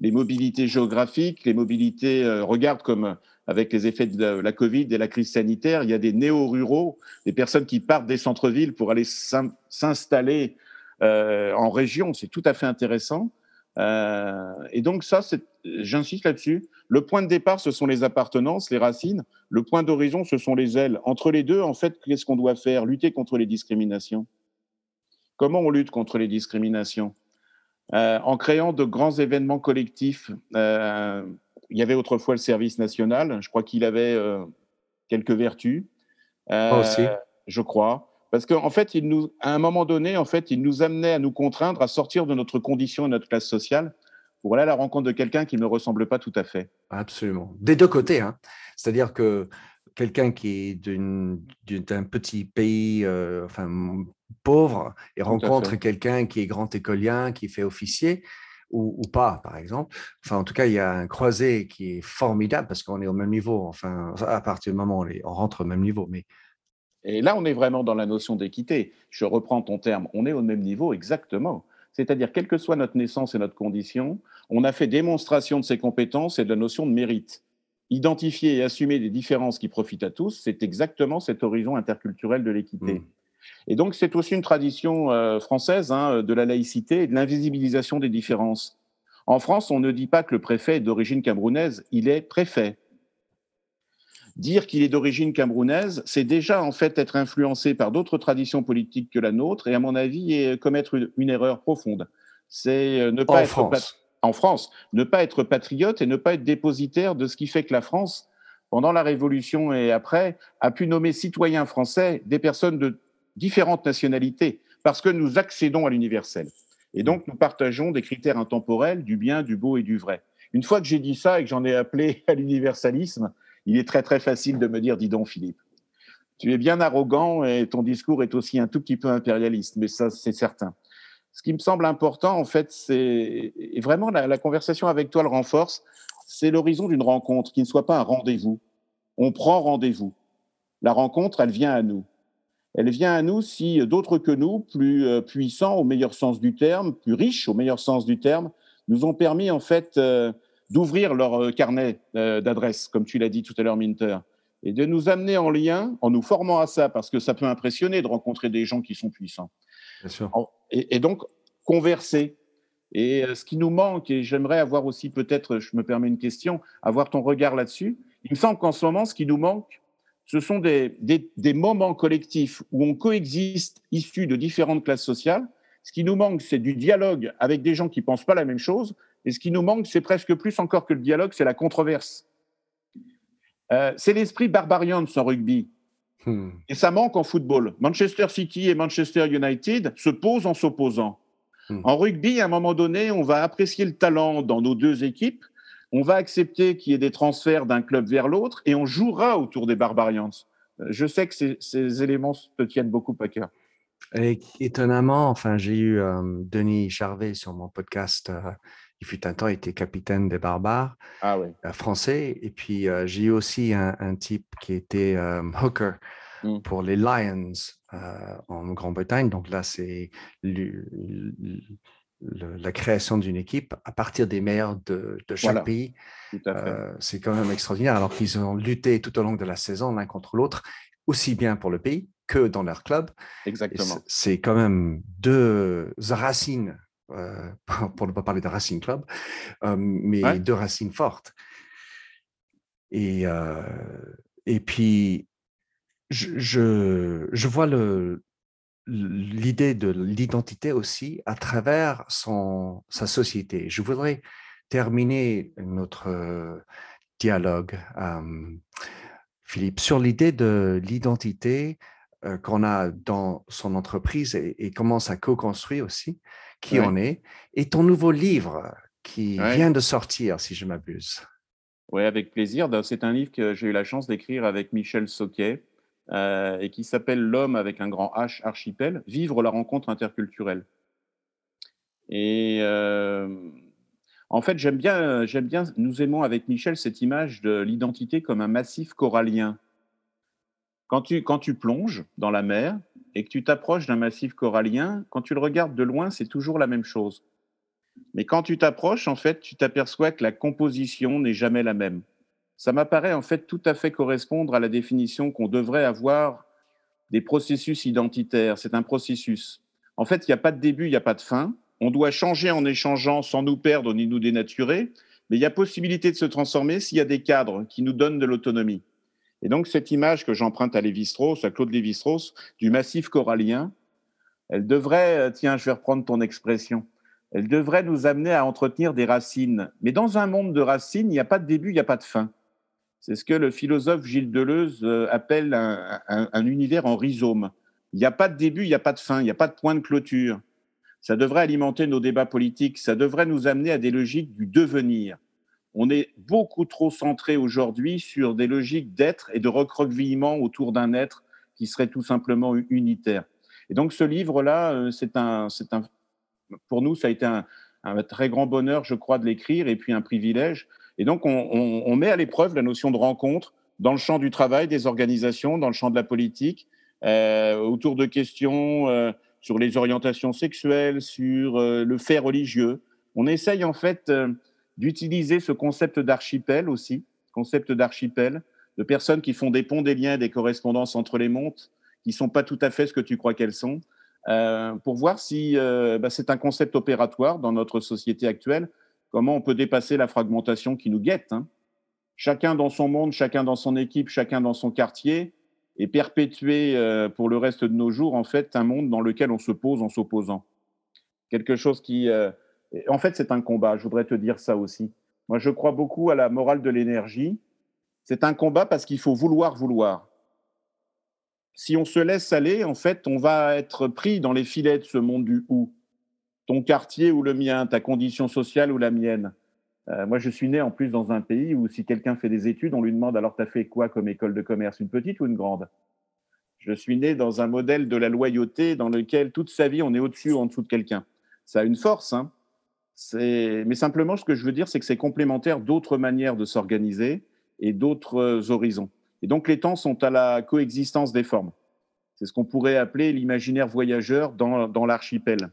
les mobilités géographiques, les mobilités, euh, regarde comme euh, avec les effets de la Covid et la crise sanitaire, il y a des néo-ruraux, des personnes qui partent des centres-villes pour aller s'installer euh, en région. C'est tout à fait intéressant. et donc ça, j'insiste là-dessus. Le point de départ, ce sont les appartenances, les racines. Le point d'horizon, ce sont les ailes. Entre les deux, en fait, qu'est-ce qu'on doit faire? Lutter contre les discriminations. Comment on lutte contre les discriminations? Euh, en créant de grands événements collectifs. Euh, il y avait autrefois le service national. Je crois qu'il avait euh, quelques vertus. aussi. Je crois. Parce qu'en fait, il nous, à un moment donné, en fait, il nous amenait à nous contraindre à sortir de notre condition et notre classe sociale pour aller à la rencontre de quelqu'un qui ne ressemble pas tout à fait. Absolument. Des deux côtés. Hein. C'est-à-dire que quelqu'un qui est d'un petit pays, enfin pauvre et rencontre quelqu'un qui est grand écolien, qui fait officier, ou, pas, par exemple. Enfin, en tout cas, il y a un croisé qui est formidable parce qu'on est au même niveau. Enfin, à partir du moment où on, rentre au même niveau. Mais... Et là, on est vraiment dans la notion d'équité. Je reprends ton terme. On est au même niveau, exactement. C'est-à-dire, quelle que soit notre naissance et notre condition, on a fait démonstration de ses compétences et de la notion de mérite. Identifier et assumer des différences qui profitent à tous, c'est exactement cet horizon interculturel de l'équité. Mmh. Et donc, c'est aussi une tradition euh, française hein, de la laïcité et de l'invisibilisation des différences. En France, on ne dit pas que le préfet est d'origine camerounaise, il est préfet. Dire qu'il est d'origine camerounaise, c'est déjà en fait être influencé par d'autres traditions politiques que la nôtre, et à mon avis, commettre une, erreur profonde. C'est euh, ne pas en être France. En France, ne pas être patriote et ne pas être dépositaire de ce qui fait que la France, pendant la Révolution et après, a pu nommer citoyens français des personnes de différentes nationalités, parce que nous accédons à l'universel. Et donc, nous partageons des critères intemporels du bien, du beau et du vrai. Une fois que j'ai dit ça et que j'en ai appelé [LAUGHS] à l'universalisme, il est très très facile de me dire, dis donc Philippe, tu es bien arrogant et ton discours est aussi un tout petit peu impérialiste, mais ça c'est certain. Ce qui me semble important, en fait, c'est, et vraiment la, conversation avec toi le renforce, c'est l'horizon d'une rencontre qui ne soit pas un rendez-vous. On prend rendez-vous. La rencontre, elle vient à nous. elle vient à nous si d'autres que nous, plus euh, puissants au meilleur sens du terme, plus riches au meilleur sens du terme, nous ont permis en fait euh, d'ouvrir leur euh, carnet d'adresses, comme tu l'as dit tout à l'heure, Minter, et de nous amener en lien, en nous formant à ça, parce que ça peut impressionner de rencontrer des gens qui sont puissants. Et, donc, converser. Et ce qui nous manque, et j'aimerais avoir aussi peut-être, je me permets une question, avoir ton regard là-dessus. Il me semble qu'en ce moment, ce qui nous manque, ce sont des, moments collectifs où on coexiste issus de différentes classes sociales. Ce qui nous manque, c'est du dialogue avec des gens qui ne pensent pas la même chose. Et ce qui nous manque, c'est presque plus encore que le dialogue, c'est la controverse. Euh, c'est l'esprit barbarian sans rugby. Hmm. Et ça manque en football. Manchester City et Manchester United se posent en s'opposant. Hmm. En rugby, à un moment donné, on va apprécier le talent dans nos deux équipes, on va accepter qu'il y ait des transferts d'un club vers l'autre et on jouera autour des Barbarians. Euh, je sais que ces, éléments te tiennent beaucoup à cœur. Et étonnamment, enfin, j'ai eu euh, Denis Charvet sur mon podcast. Euh, il fut un temps, était capitaine des barbares ah français. Et puis, j'ai eu aussi un, type qui était [LAUGHS] hooker mmh. pour les Lions en Grande-Bretagne. Donc là, c'est la création d'une équipe à partir des meilleurs de, chaque pays. Euh, c'est quand même extraordinaire, alors qu'ils ont lutté tout au long de la saison l'un contre l'autre, aussi bien pour le pays que dans leur club. Exactement. C'est quand même deux racines, euh, [LAUGHS] pour ne pas parler de Racing Club, euh, mais deux racines fortes. Et, et puis, je, je, je vois le, l'idée de l'identité aussi à travers son, sa société. Je voudrais terminer notre euh, dialogue, Philippe, sur l'idée de l'identité euh, qu'on a dans son entreprise et, comment ça co-construit aussi qui on est, et ton nouveau livre qui vient de sortir, si je m'abuse. Oui, avec plaisir. C'est un livre que j'ai eu la chance d'écrire avec Michel Soquet, euh, et qui s'appelle L'homme avec un grand H archipel, vivre la rencontre interculturelle. Et euh, en fait, j'aime bien, j'aime bien, nous aimons avec Michel cette image de l'identité comme un massif corallien. Quand tu, quand tu plonges dans la mer et que tu t'approches d'un massif corallien, quand tu le regardes de loin, c'est toujours la même chose. Mais quand tu t'approches, en fait, tu t'aperçois que la composition n'est jamais la même ça m'apparaît en fait tout à fait correspondre à la définition qu'on devrait avoir des processus identitaires. C'est un processus. En fait, il n'y a pas de début, il n'y a pas de fin. On doit changer en échangeant sans nous perdre ni nous dénaturer, mais il y a possibilité de se transformer s'il y a des cadres qui nous donnent de l'autonomie. Et donc, cette image que j'emprunte à Lévi-Strauss, à Claude Lévi-Strauss, du massif corallien, elle devrait, euh, tiens, je vais reprendre ton expression, elle devrait nous amener à entretenir des racines. Mais dans un monde de racines, il n'y a pas de début, il n'y a pas de fin. C'est ce que le philosophe Gilles Deleuze euh, appelle un, univers en rhizome. Il n'y a pas de début, il n'y a pas de fin, il n'y a pas de point de clôture. Ça devrait alimenter nos débats politiques, ça devrait nous amener à des logiques du devenir. On est beaucoup trop centré aujourd'hui sur des logiques d'être et de recroquevillement autour d'un être qui serait tout simplement unitaire. Et donc ce livre-là, euh, c'est un, un, pour nous, ça a été un, très grand bonheur, je crois, de l'écrire et puis un privilège et donc, on, met à l'épreuve la notion de rencontre dans le champ du travail des organisations, dans le champ de la politique, euh, autour de questions euh, sur les orientations sexuelles, sur le fait religieux. On essaye en fait d'utiliser ce concept d'archipel aussi, concept d'archipel, de personnes qui font des ponts, des liens, des correspondances entre les montes, qui sont pas tout à fait ce que tu crois qu'elles sont, pour voir si bah, c'est un concept opératoire dans notre société actuelle comment on peut dépasser la fragmentation qui nous guette. Hein. Chacun dans son monde, chacun dans son équipe, chacun dans son quartier, et perpétuer euh, pour le reste de nos jours, en fait, un monde dans lequel on se pose en s'opposant. Quelque chose qui... En fait, c'est un combat, je voudrais te dire ça aussi. Moi, je crois beaucoup à la morale de l'énergie. C'est un combat parce qu'il faut vouloir, vouloir. Si on se laisse aller, en fait, on va être pris dans les filets de ce monde du ou ton quartier ou le mien, ta condition sociale ou la mienne. Euh, moi, je suis né en plus dans un pays où si quelqu'un fait des études, on lui demande alors tu as fait quoi comme école de commerce, une petite ou une grande? Je suis né dans un modèle de la loyauté dans lequel toute sa vie on est au-dessus ou en dessous de quelqu'un. Ça a une force, hein mais simplement ce que je veux dire, c'est que c'est complémentaire d'autres manières de s'organiser et d'autres horizons. Et donc les temps sont à la coexistence des formes. C'est ce qu'on pourrait appeler l'imaginaire voyageur dans, dans l'archipel.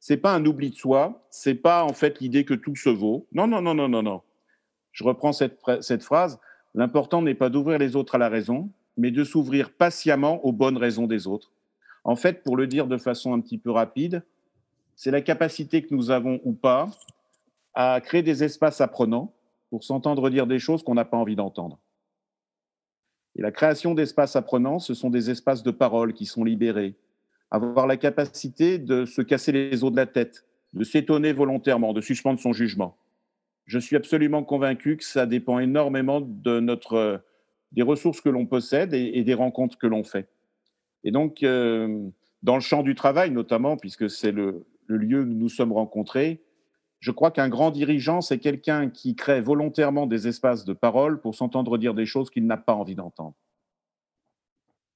C'est pas un oubli de soi, c'est pas en fait l'idée que tout se vaut. Non, non, non, non, non, non. Je reprends cette, cette phrase. L'important n'est pas d'ouvrir les autres à la raison, mais de s'ouvrir patiemment aux bonnes raisons des autres. En fait, pour le dire de façon un petit peu rapide, c'est la capacité que nous avons ou pas à créer des espaces apprenants pour s'entendre dire des choses qu'on n'a pas envie d'entendre. Et la création d'espaces apprenants, ce sont des espaces de parole qui sont libérés. Avoir la capacité de se casser les os de la tête, de s'étonner volontairement, de suspendre son jugement. Je suis absolument convaincu que ça dépend énormément de notre, des ressources que l'on possède et, des rencontres que l'on fait. Et donc, euh, dans le champ du travail notamment, puisque c'est le, le lieu où nous nous sommes rencontrés, je crois qu'un grand dirigeant, c'est quelqu'un qui crée volontairement des espaces de parole pour s'entendre dire des choses qu'il n'a pas envie d'entendre.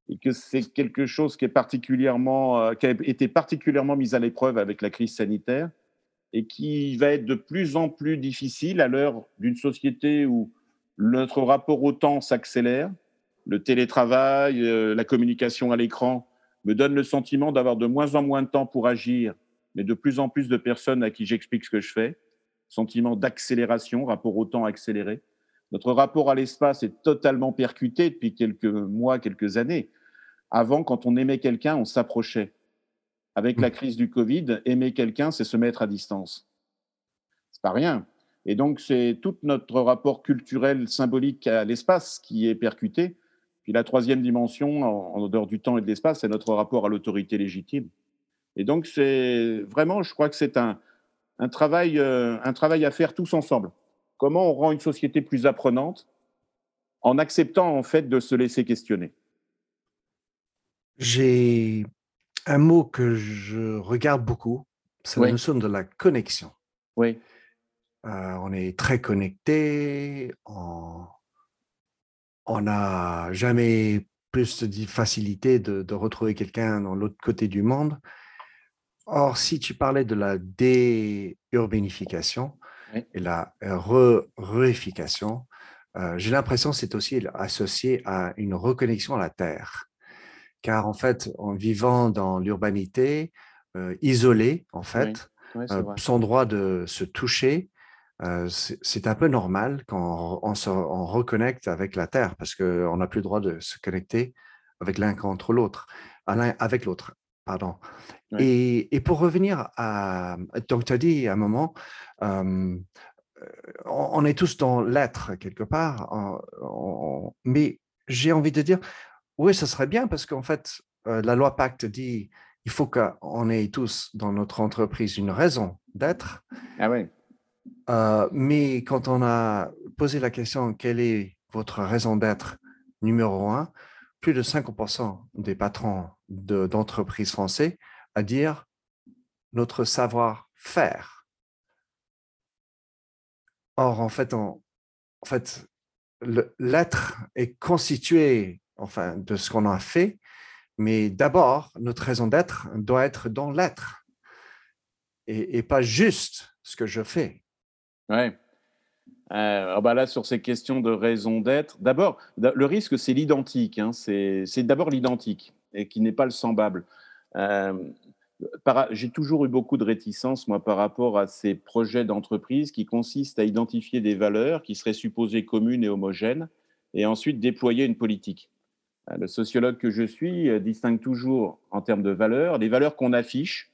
Et que c'est quelque chose qui, est particulièrement, euh, qui a été particulièrement mis à l'épreuve avec la crise sanitaire et qui va être de plus en plus difficile à l'heure d'une société où notre rapport au temps s'accélère. Le télétravail, euh, la communication à l'écran me donne le sentiment d'avoir de moins en moins de temps pour agir mais de plus en plus de personnes à qui j'explique ce que je fais. Sentiment d'accélération, rapport au temps accéléré. Notre rapport à l'espace est totalement percuté depuis quelques mois, quelques années. Avant, quand on aimait quelqu'un, on s'approchait. Avec la crise du Covid, aimer quelqu'un, c'est se mettre à distance. C'est pas rien. Et donc, c'est tout notre rapport culturel, symbolique à l'espace qui est percuté. Puis la troisième dimension, en dehors du temps et de l'espace, c'est notre rapport à l'autorité légitime. Et donc, c'est vraiment, je crois que c'est un, un, travail, euh, un travail à faire tous ensemble. Comment on rend une société plus apprenante en acceptant en fait de se laisser questionner J'ai un mot que je regarde beaucoup, c'est la notion de la connexion. Oui. Euh, on est très connecté, on n'a jamais plus de facilité de, de retrouver quelqu'un dans l'autre côté du monde. Or, si tu parlais de la déurbanification et la re-réification, euh, j'ai l'impression que c'est aussi associé à une reconnexion à la terre. Car en fait, en vivant dans l'urbanité, euh, isolé, en fait, euh, sans droit de se toucher, c'est un peu normal quand on, se reconnecte avec la terre parce qu'on n'a plus le droit de se connecter avec l'un contre l'autre, avec l'autre. Pardon. Et, pour revenir à. Donc, tu as dit à un moment, on, est tous dans l'être quelque part, mais j'ai envie de dire, oui, ce serait bien parce qu'en fait, la loi Pacte dit il faut qu'on ait tous dans notre entreprise une raison d'être. Ah oui. mais quand on a posé la question, quelle est votre raison d'être numéro un, plus de 50% des patrons d'entreprises français à dire notre savoir-faire. Or, en fait, en fait l'être est constitué enfin, de ce qu'on a fait, mais d'abord, notre raison d'être doit être dans l'être et, pas juste ce que je fais. Euh, bah là, sur ces questions de raison d'être, d'abord, le risque, c'est l'identique. Hein, c'est d'abord l'identique et qui n'est pas le semblable. Euh, j'ai toujours eu beaucoup de réticence, moi, par rapport à ces projets d'entreprise qui consistent à identifier des valeurs qui seraient supposées communes et homogènes et ensuite déployer une politique. Euh, le sociologue que je suis distingue toujours en termes de valeurs, les valeurs qu'on affiche,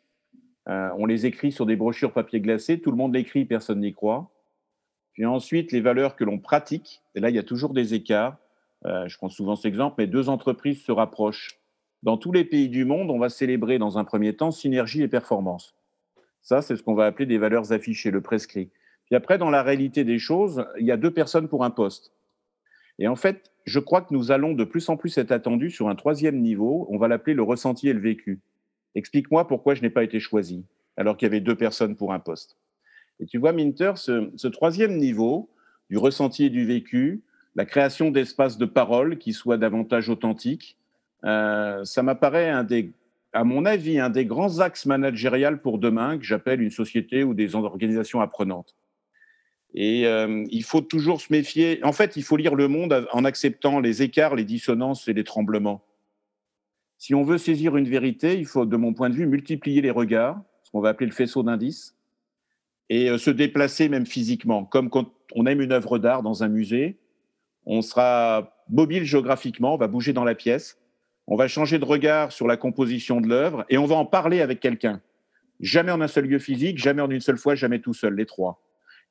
on les écrit sur des brochures papier glacé, tout le monde l'écrit, personne n'y croit. Puis ensuite, les valeurs que l'on pratique, et là, il y a toujours des écarts. je prends souvent cet exemple, mais deux entreprises se rapprochent dans tous les pays du monde, on va célébrer dans un premier temps synergie et performance. Ça, c'est ce qu'on va appeler des valeurs affichées, le prescrit. Puis après, dans la réalité des choses, il y a deux personnes pour un poste. Et en fait, je crois que nous allons de plus en plus être attendus sur un troisième niveau, on va l'appeler le ressenti et le vécu. Explique-moi pourquoi je n'ai pas été choisi, alors qu'il y avait deux personnes pour un poste. Et tu vois, Minter, ce, troisième niveau, du ressenti et du vécu, la création d'espaces de parole qui soient davantage authentiques, euh, ça m'apparaît à mon avis, un des grands axes managériels pour demain que j'appelle une société ou des organisations apprenantes. Et euh, il faut toujours se méfier. En fait, il faut lire le monde en acceptant les écarts, les dissonances et les tremblements. Si on veut saisir une vérité, il faut, de mon point de vue, multiplier les regards, ce qu'on va appeler le faisceau d'indices, et euh, se déplacer même physiquement. Comme quand on aime une œuvre d'art dans un musée, on sera mobile géographiquement, on va bouger dans la pièce, on va changer de regard sur la composition de l'œuvre et on va en parler avec quelqu'un. Jamais en un seul lieu physique, jamais en une seule fois, jamais tout seul, les trois.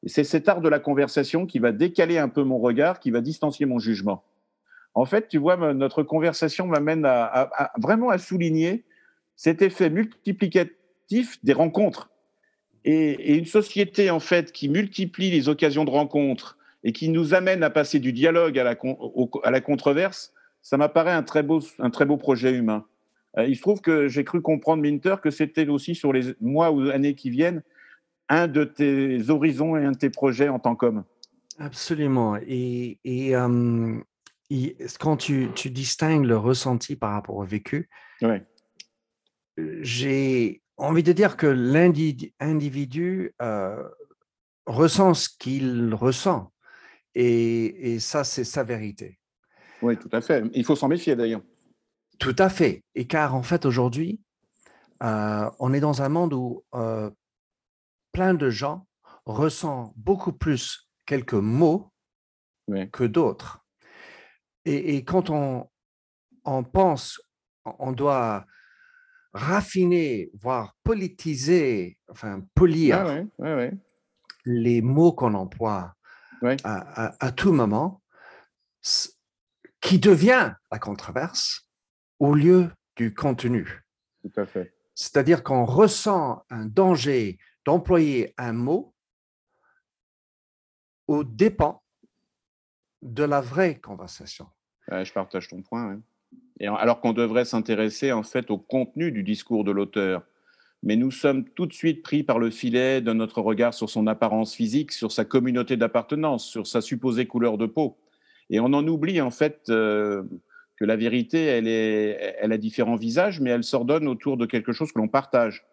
Et c'est cet art de la conversation qui va décaler un peu mon regard, qui va distancier mon jugement. En fait, tu vois, notre conversation m'amène à, vraiment à souligner cet effet multiplicatif des rencontres. Et, une société, en fait, qui multiplie les occasions de rencontres et qui nous amène à passer du dialogue à la, à la controverse, ça m'apparaît un, très beau, un très beau projet humain. Euh, il se trouve que j'ai cru comprendre, Minter, que c'était aussi sur les mois ou années qui viennent un de tes horizons et un de tes projets en tant qu'homme. Absolument. Et, et euh, quand tu, distingues le ressenti par rapport au vécu, j'ai envie de dire que l'individu euh, ressent ce qu'il ressent. Et, ça, c'est sa vérité. Oui, tout à fait. Il faut s'en méfier d'ailleurs. Tout à fait. Et car en fait, aujourd'hui, euh, on est dans un monde où euh, plein de gens ressentent beaucoup plus quelques mots que d'autres. Et, quand on, on pense, on doit raffiner, voire politiser, enfin polir les mots qu'on emploie à, tout moment, qui devient la controverse au lieu du contenu. Tout à fait. C'est-à-dire qu'on ressent un danger d'employer un mot au dépend de la vraie conversation. je partage ton point. Alors qu'on devrait s'intéresser en fait au contenu du discours de l'auteur, mais nous sommes tout de suite pris par le filet de notre regard sur son apparence physique, sur sa communauté d'appartenance, sur sa supposée couleur de peau. Et on en oublie en fait euh, que la vérité, elle, est, elle a différents visages, mais elle s'ordonne autour de quelque chose que l'on partage.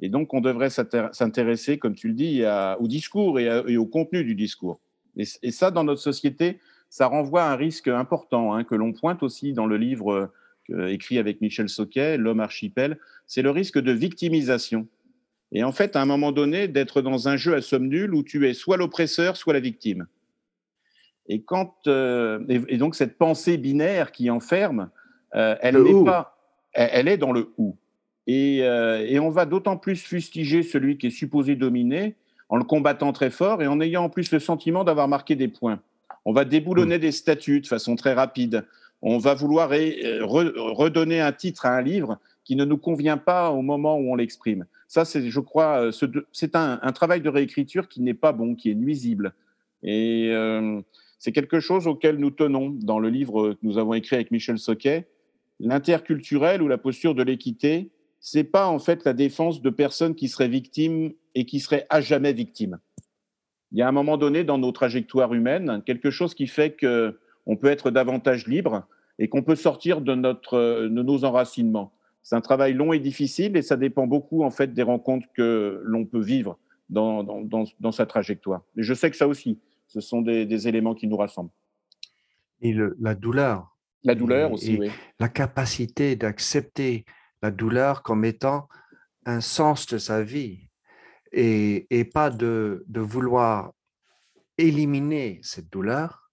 Et donc, on devrait s'intéresser, comme tu le dis, au discours et au contenu du discours. Et, ça, dans notre société, ça renvoie à un risque important hein, que l'on pointe aussi dans le livre euh, écrit avec Michel Soquet, L'homme archipel, c'est le risque de victimisation. Et en fait, à un moment donné, d'être dans un jeu à somme nulle où tu es soit l'oppresseur, soit la victime. Et, quand, euh, et, donc cette pensée binaire qui enferme, euh, elle n'est pas, elle, est dans le ou. Et, et on va d'autant plus fustiger celui qui est supposé dominer en le combattant très fort et en ayant en plus le sentiment d'avoir marqué des points. On va déboulonner des statuts de façon très rapide. On va vouloir euh, redonner un titre à un livre qui ne nous convient pas au moment où on l'exprime. Ça, c'est, je crois, euh, c'est un, travail de réécriture qui n'est pas bon, qui est nuisible. Et euh, c'est quelque chose auquel nous tenons dans le livre que nous avons écrit avec Michel Soquet. L'interculturel ou la posture de l'équité, c'est pas en fait la défense de personnes qui seraient victimes et qui seraient à jamais victimes. Il y a un moment donné dans nos trajectoires humaines quelque chose qui fait que on peut être davantage libre et qu'on peut sortir de, notre, de nos enracinements. C'est un travail long et difficile et ça dépend beaucoup en fait des rencontres que l'on peut vivre dans, dans, dans, sa trajectoire. Je sais que ça aussi, ce sont des, des éléments qui nous rassemblent. Et le, la douleur. La douleur aussi, oui. La capacité d'accepter la douleur comme étant un sens de sa vie et, pas de, vouloir éliminer cette douleur,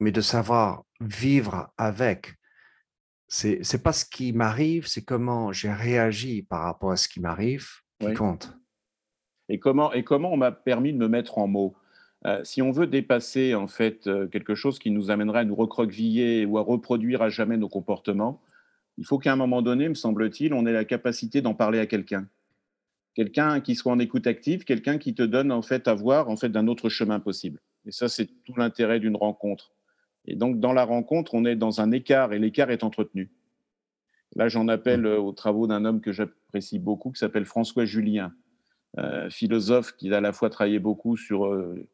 mais de savoir vivre avec. C'est n'est pas ce qui m'arrive, c'est comment j'ai réagi par rapport à ce qui m'arrive qui compte. Et comment, et comment on m'a permis de me mettre en mots? Euh, si on veut dépasser en fait euh, quelque chose qui nous amènerait à nous recroqueviller ou à reproduire à jamais nos comportements, il faut qu'à un moment donné, me semble-t-il, on ait la capacité d'en parler à quelqu'un. Quelqu'un qui soit en écoute active, quelqu'un qui te donne en fait à voir en fait d'un autre chemin possible. Et ça, c'est tout l'intérêt d'une rencontre. Et donc, dans la rencontre, on est dans un écart et l'écart est entretenu. Là, j'en appelle euh, aux travaux d'un homme que j'apprécie beaucoup, qui s'appelle François Julien, euh, philosophe qui a à la fois travaillé beaucoup sur euh,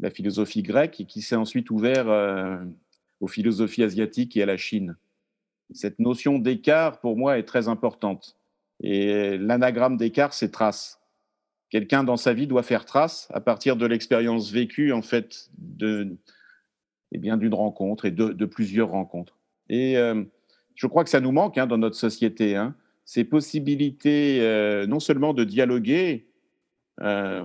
la philosophie grecque et qui s'est ensuite ouvert aux philosophies asiatiques et à la Chine cette notion d'écart, pour moi, est très importante. Et l'anagramme d'écart, c'est trace. Quelqu'un dans sa vie doit faire trace à partir de l'expérience vécue, en fait, eh bien, d'une rencontre et de, plusieurs rencontres. Et euh, je crois que ça nous manque hein, dans notre société, hein, ces possibilités euh, non seulement de dialoguer, euh,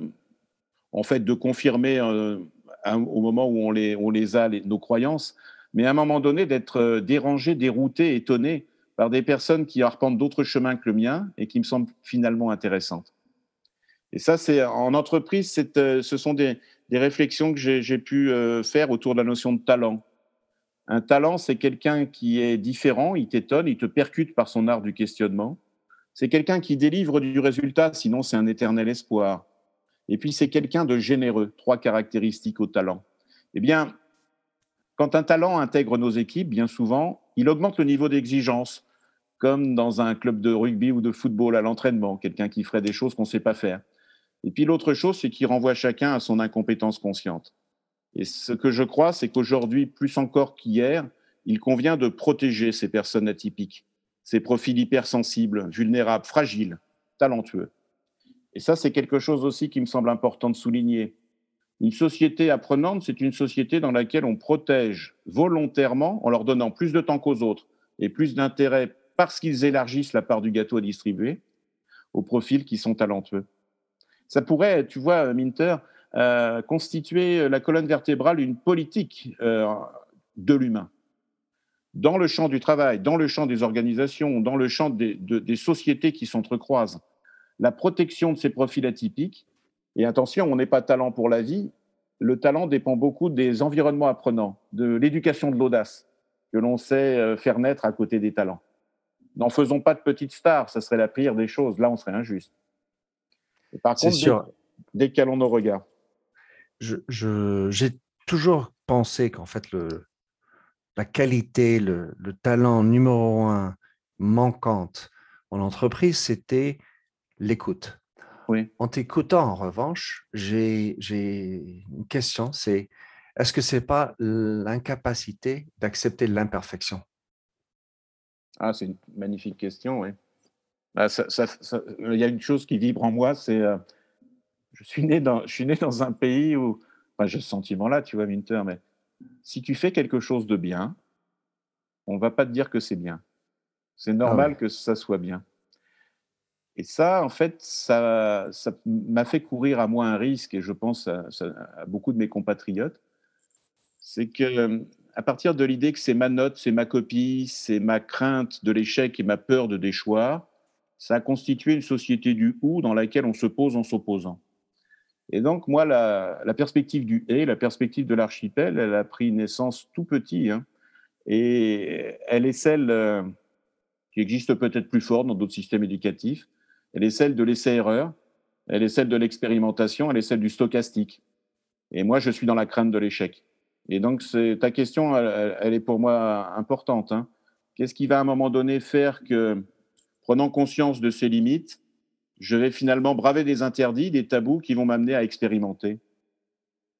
en fait de confirmer au moment où on les a, nos croyances, mais à un moment donné d'être dérangé, dérouté, étonné par des personnes qui arpentent d'autres chemins que le mien et qui me semblent finalement intéressantes. Et ça, c'est en entreprise, ce sont des, des réflexions que j'ai pu faire autour de la notion de talent. Un talent, c'est quelqu'un qui est différent, il t'étonne, il te percute par son art du questionnement. C'est quelqu'un qui délivre du résultat, sinon c'est un éternel espoir. Et puis c'est quelqu'un de généreux, trois caractéristiques au talent. Eh bien, quand un talent intègre nos équipes, bien souvent, il augmente le niveau d'exigence, comme dans un club de rugby ou de football à l'entraînement, quelqu'un qui ferait des choses qu'on ne sait pas faire. Et puis l'autre chose, c'est qu'il renvoie chacun à son incompétence consciente. Et ce que je crois, c'est qu'aujourd'hui, plus encore qu'hier, il convient de protéger ces personnes atypiques, ces profils hypersensibles, vulnérables, fragiles, talentueux. Et ça, c'est quelque chose aussi qui me semble important de souligner. Une société apprenante, c'est une société dans laquelle on protège volontairement, en leur donnant plus de temps qu'aux autres et plus d'intérêt parce qu'ils élargissent la part du gâteau à distribuer, aux profils qui sont talentueux. Ça pourrait, tu vois, Minter, euh, constituer la colonne vertébrale d'une politique euh, de l'humain. Dans le champ du travail, dans le champ des organisations, dans le champ des, des sociétés qui s'entrecroisent, la protection de ces profils atypiques, et attention, on n'est pas talent pour la vie, le talent dépend beaucoup des environnements apprenants, de l'éducation de l'audace que l'on sait euh, faire naître à côté des talents. N'en faisons pas de petites stars, ça serait la pire des choses, là on serait injuste. par contre, sûr. décalons nos regards j'ai toujours pensé qu'en fait, le, la qualité, le, talent numéro un manquante en entreprise, c'était l'écoute. Oui. En t'écoutant, en revanche, j'ai une question, c'est est-ce que c'est pas l'incapacité d'accepter l'imperfection? Ah, c'est une magnifique question, oui. Bah, il y a une chose qui vibre en moi, c'est euh, je suis né dans, je suis né dans un pays où, j'ai ce sentiment-là, tu vois, Minter, mais si tu fais quelque chose de bien, on va pas te dire que c'est bien. C'est ah normal que ça soit bien. Et ça, en fait, ça, m'a fait courir à moi un risque, et je pense à, beaucoup de mes compatriotes, c'est que à partir de l'idée que c'est ma note, c'est ma copie, c'est ma crainte de l'échec et ma peur de déchoir, ça a constitué une société du ou dans laquelle on se pose en s'opposant. Et donc, moi, la, perspective du et, la perspective de l'archipel, elle a pris naissance tout petit. Hein. et elle est celle qui existe peut-être plus fort dans d'autres systèmes éducatifs. Elle est celle de l'essai-erreur. Elle est celle de l'expérimentation. Elle est celle du stochastique. Et moi, je suis dans la crainte de l'échec. Et donc, ta question, elle, est pour moi importante. Hein. Qu'est-ce qui va à un moment donné faire que, prenant conscience de ses limites, je vais finalement braver des interdits, des tabous qui vont m'amener à expérimenter?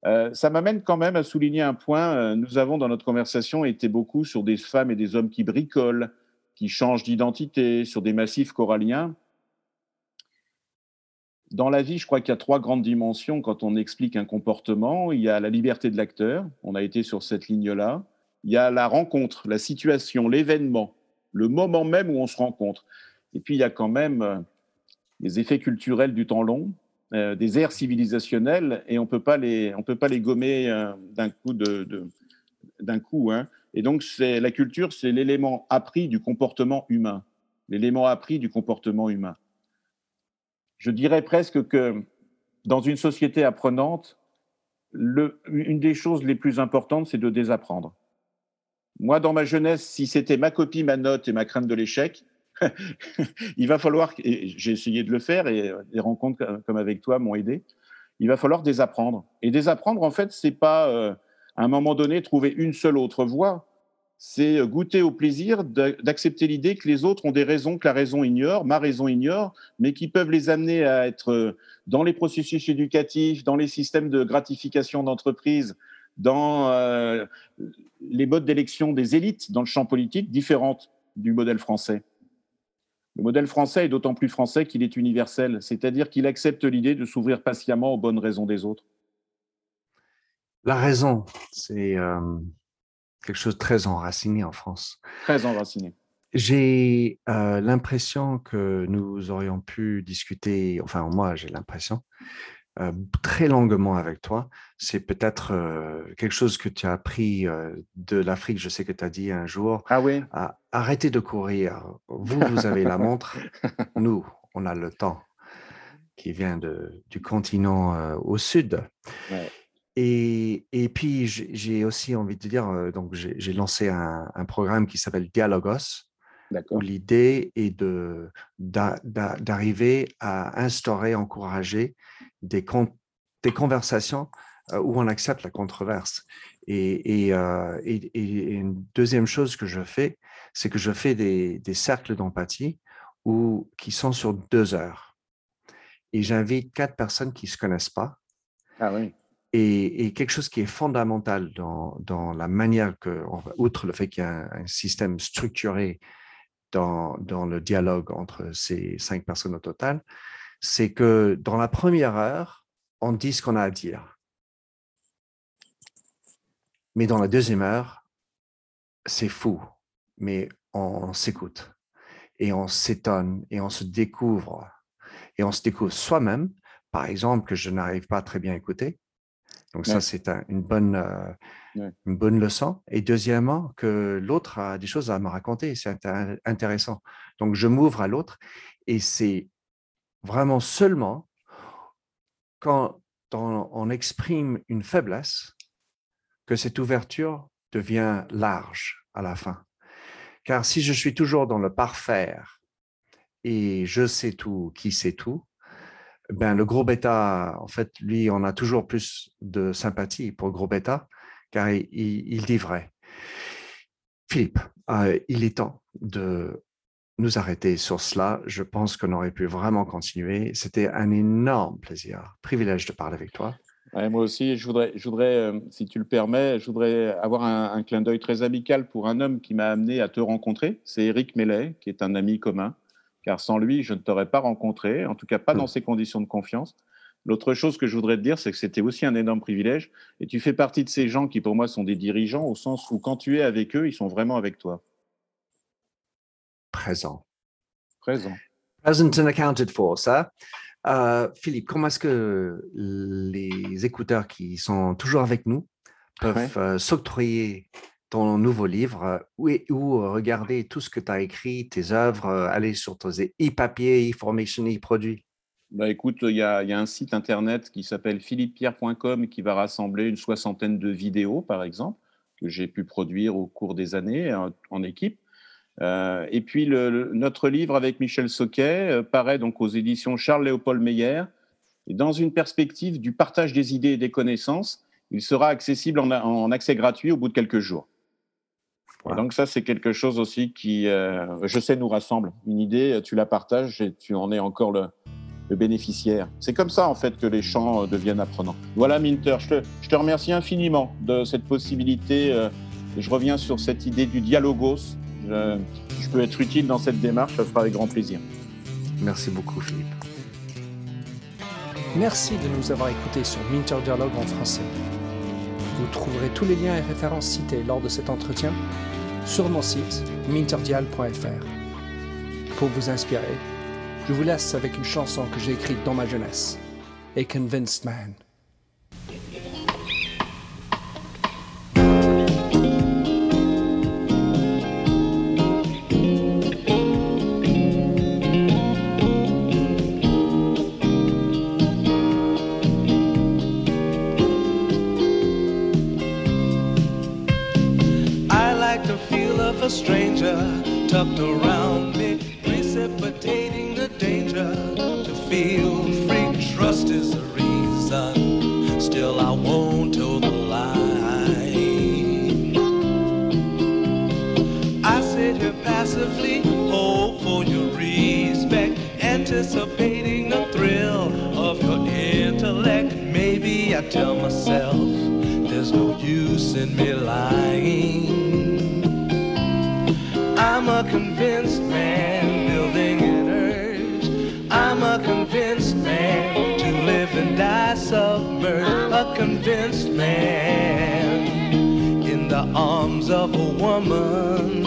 Euh, ça m'amène quand même à souligner un point. Euh, nous avons dans notre conversation été beaucoup sur des femmes et des hommes qui bricolent, qui changent d'identité, sur des massifs coralliens. Dans la vie, je crois qu'il y a trois grandes dimensions quand on explique un comportement. Il y a la liberté de l'acteur, on a été sur cette ligne-là. Il y a la rencontre, la situation, l'événement, le moment même où on se rencontre. Et puis, il y a quand même euh, des effets culturels du temps long, euh, des airs civilisationnels, et on les, on peut pas les gommer euh, d'un coup de, d'un coup. Hein. Et donc, c'est la culture, c'est l'élément appris du comportement humain, l'élément appris du comportement humain. Je dirais presque que dans une société apprenante, une des choses les plus importantes, c'est de désapprendre. Moi, dans ma jeunesse, si c'était ma copie, ma note et ma crainte de l'échec, [LAUGHS] il va falloir, j'ai essayé de le faire et des rencontres comme avec toi m'ont aidé, il va falloir désapprendre. Et désapprendre, en fait, c'est pas euh, à un moment donné trouver une seule autre voie, c'est goûter au plaisir d'accepter l'idée que les autres ont des raisons que la raison ignore, ma raison ignore, mais qui peuvent les amener à être euh, dans les processus éducatifs, dans les systèmes de gratification d'entreprise, dans euh, les modes d'élection des élites dans le champ politique différentes du modèle français. Le modèle français est d'autant plus français qu'il est universel, c'est-à-dire qu'il accepte l'idée de s'ouvrir patiemment aux bonnes raisons des autres. La raison, c'est euh, quelque chose de très enraciné en France. Très enraciné. J'ai euh, l'impression que nous aurions pu discuter, enfin moi j'ai l'impression, euh, très longuement avec toi. C'est peut-être euh, quelque chose que tu as appris de l'Afrique. Je sais que tu as dit un jour, Ah oui, ah, arrêtez de courir. Vous, vous avez la montre. [LAUGHS] Nous, on a le temps qui vient de, du continent au sud. Ouais. Et, et puis, j'ai aussi envie de dire, euh, donc j'ai lancé un, un programme qui s'appelle Dialogos, où l'idée est d'arriver à instaurer, encourager des, con- des conversations euh, où on accepte la controverse. Et, et, euh, et- et une deuxième chose que je fais, c'est que je fais des, des cercles d'empathie où, qui sont sur deux heures. Et j'invite quatre personnes qui ne se connaissent pas Ah oui, et, quelque chose qui est fondamental dans, la manière que, outre le fait qu'il y a un, système structuré dans, le dialogue entre ces cinq personnes au total, c'est que dans la première heure, on dit ce qu'on a à dire. Mais dans la deuxième heure, c'est fou, mais on s'écoute et on s'étonne et on se découvre. Et on se découvre soi-même, par exemple, que je n'arrive pas très bien écouter. Donc ça, c'est un- une bonne, euh, Ouais. une bonne leçon. Et deuxièmement, que l'autre a des choses à me raconter. C'est intér- intéressant. Donc je m'ouvre à l'autre et c'est vraiment seulement quand on, on exprime une faiblesse que cette ouverture devient large à la fin. Car si je suis toujours dans le parfaire et je sais tout, qui sait tout, ben, le gros bêta, en fait, lui, on a toujours plus de sympathie pour le gros bêta, car il, dit vrai. Philippe, euh, il est temps de nous arrêter sur cela. Je pense qu'on aurait pu vraiment continuer. C'était un énorme plaisir, privilège de parler avec toi. Moi aussi, je voudrais, je voudrais euh, si tu le permets, je voudrais avoir un, un clin d'œil très amical pour un homme qui m'a amené à te rencontrer. C'est Eric Mellet, qui est un ami commun, car sans lui, je ne t'aurais pas rencontré, en tout cas pas Hmm. dans ces conditions de confiance. L'autre chose que je voudrais te dire, c'est que c'était aussi un énorme privilège, et tu fais partie de ces gens qui, pour moi, sont des dirigeants, au sens où quand tu es avec eux, ils sont vraiment avec toi, Présent. présent. Present and accounted for, ça. Euh, Philippe, comment est-ce que les écouteurs qui sont toujours avec nous peuvent euh, s'octroyer ton nouveau livre euh, ou, ou euh, regarder tout ce que tu as écrit, tes œuvres, euh, aller sur tes e-papiers, e-formation, e-produits? Bah écoute, il y, a un site internet qui s'appelle philippepierre.com qui va rassembler une soixantaine de vidéos, par exemple, que j'ai pu produire au cours des années en, équipe. Et puis notre livre avec Michel Soquet paraît donc aux éditions Charles-Léopold Meyer. Et dans une perspective du partage des idées et des connaissances, il sera accessible en accès gratuit au bout de quelques jours. Donc ça, c'est quelque chose aussi qui, euh, je sais, nous rassemble. Une idée, tu la partages et tu en es encore le, le bénéficiaire. C'est comme ça, en fait, que les champs euh, deviennent apprenants. Voilà, Minter, je te, je te remercie infiniment de cette possibilité. euh, je reviens sur cette idée du dialogos. Je, je peux être utile dans cette démarche, ça sera avec grand plaisir. Merci beaucoup, Philippe. Merci de nous avoir écoutés sur Minter Dialogue en français. Vous trouverez tous les liens et références cités lors de cet entretien sur mon site minterdial.fr. Pour vous inspirer, je vous laisse avec une chanson que j'ai écrite dans ma jeunesse, A Convinced Man. Tell myself there's no use in me lying. I'm a convinced man building an urge. I'm a convinced man to live and die submerged. A convinced man in the arms of a woman.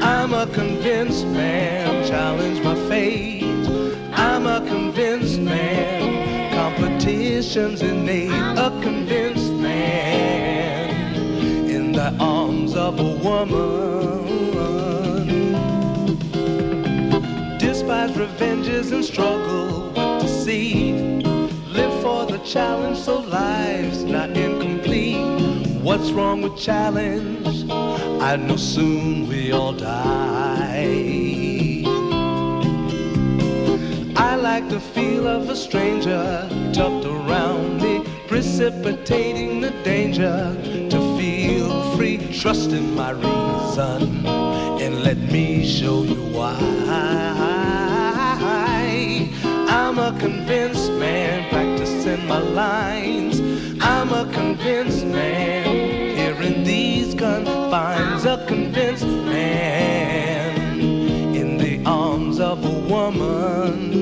I'm a convinced man, challenge my fate. I'm a convinced man, competition's innate. A convinced man in the arms of a woman. Despise revenges and struggle with deceit. Live for the challenge so life's not incomplete. What's wrong with challenge? I know soon we all die. Like the feel of a stranger tucked around me, precipitating the danger to feel free. Trust in my reason and let me show you why. I'm a convinced man practicing my lines. I'm a convinced man hearing these confines. A convinced man in the arms of a woman.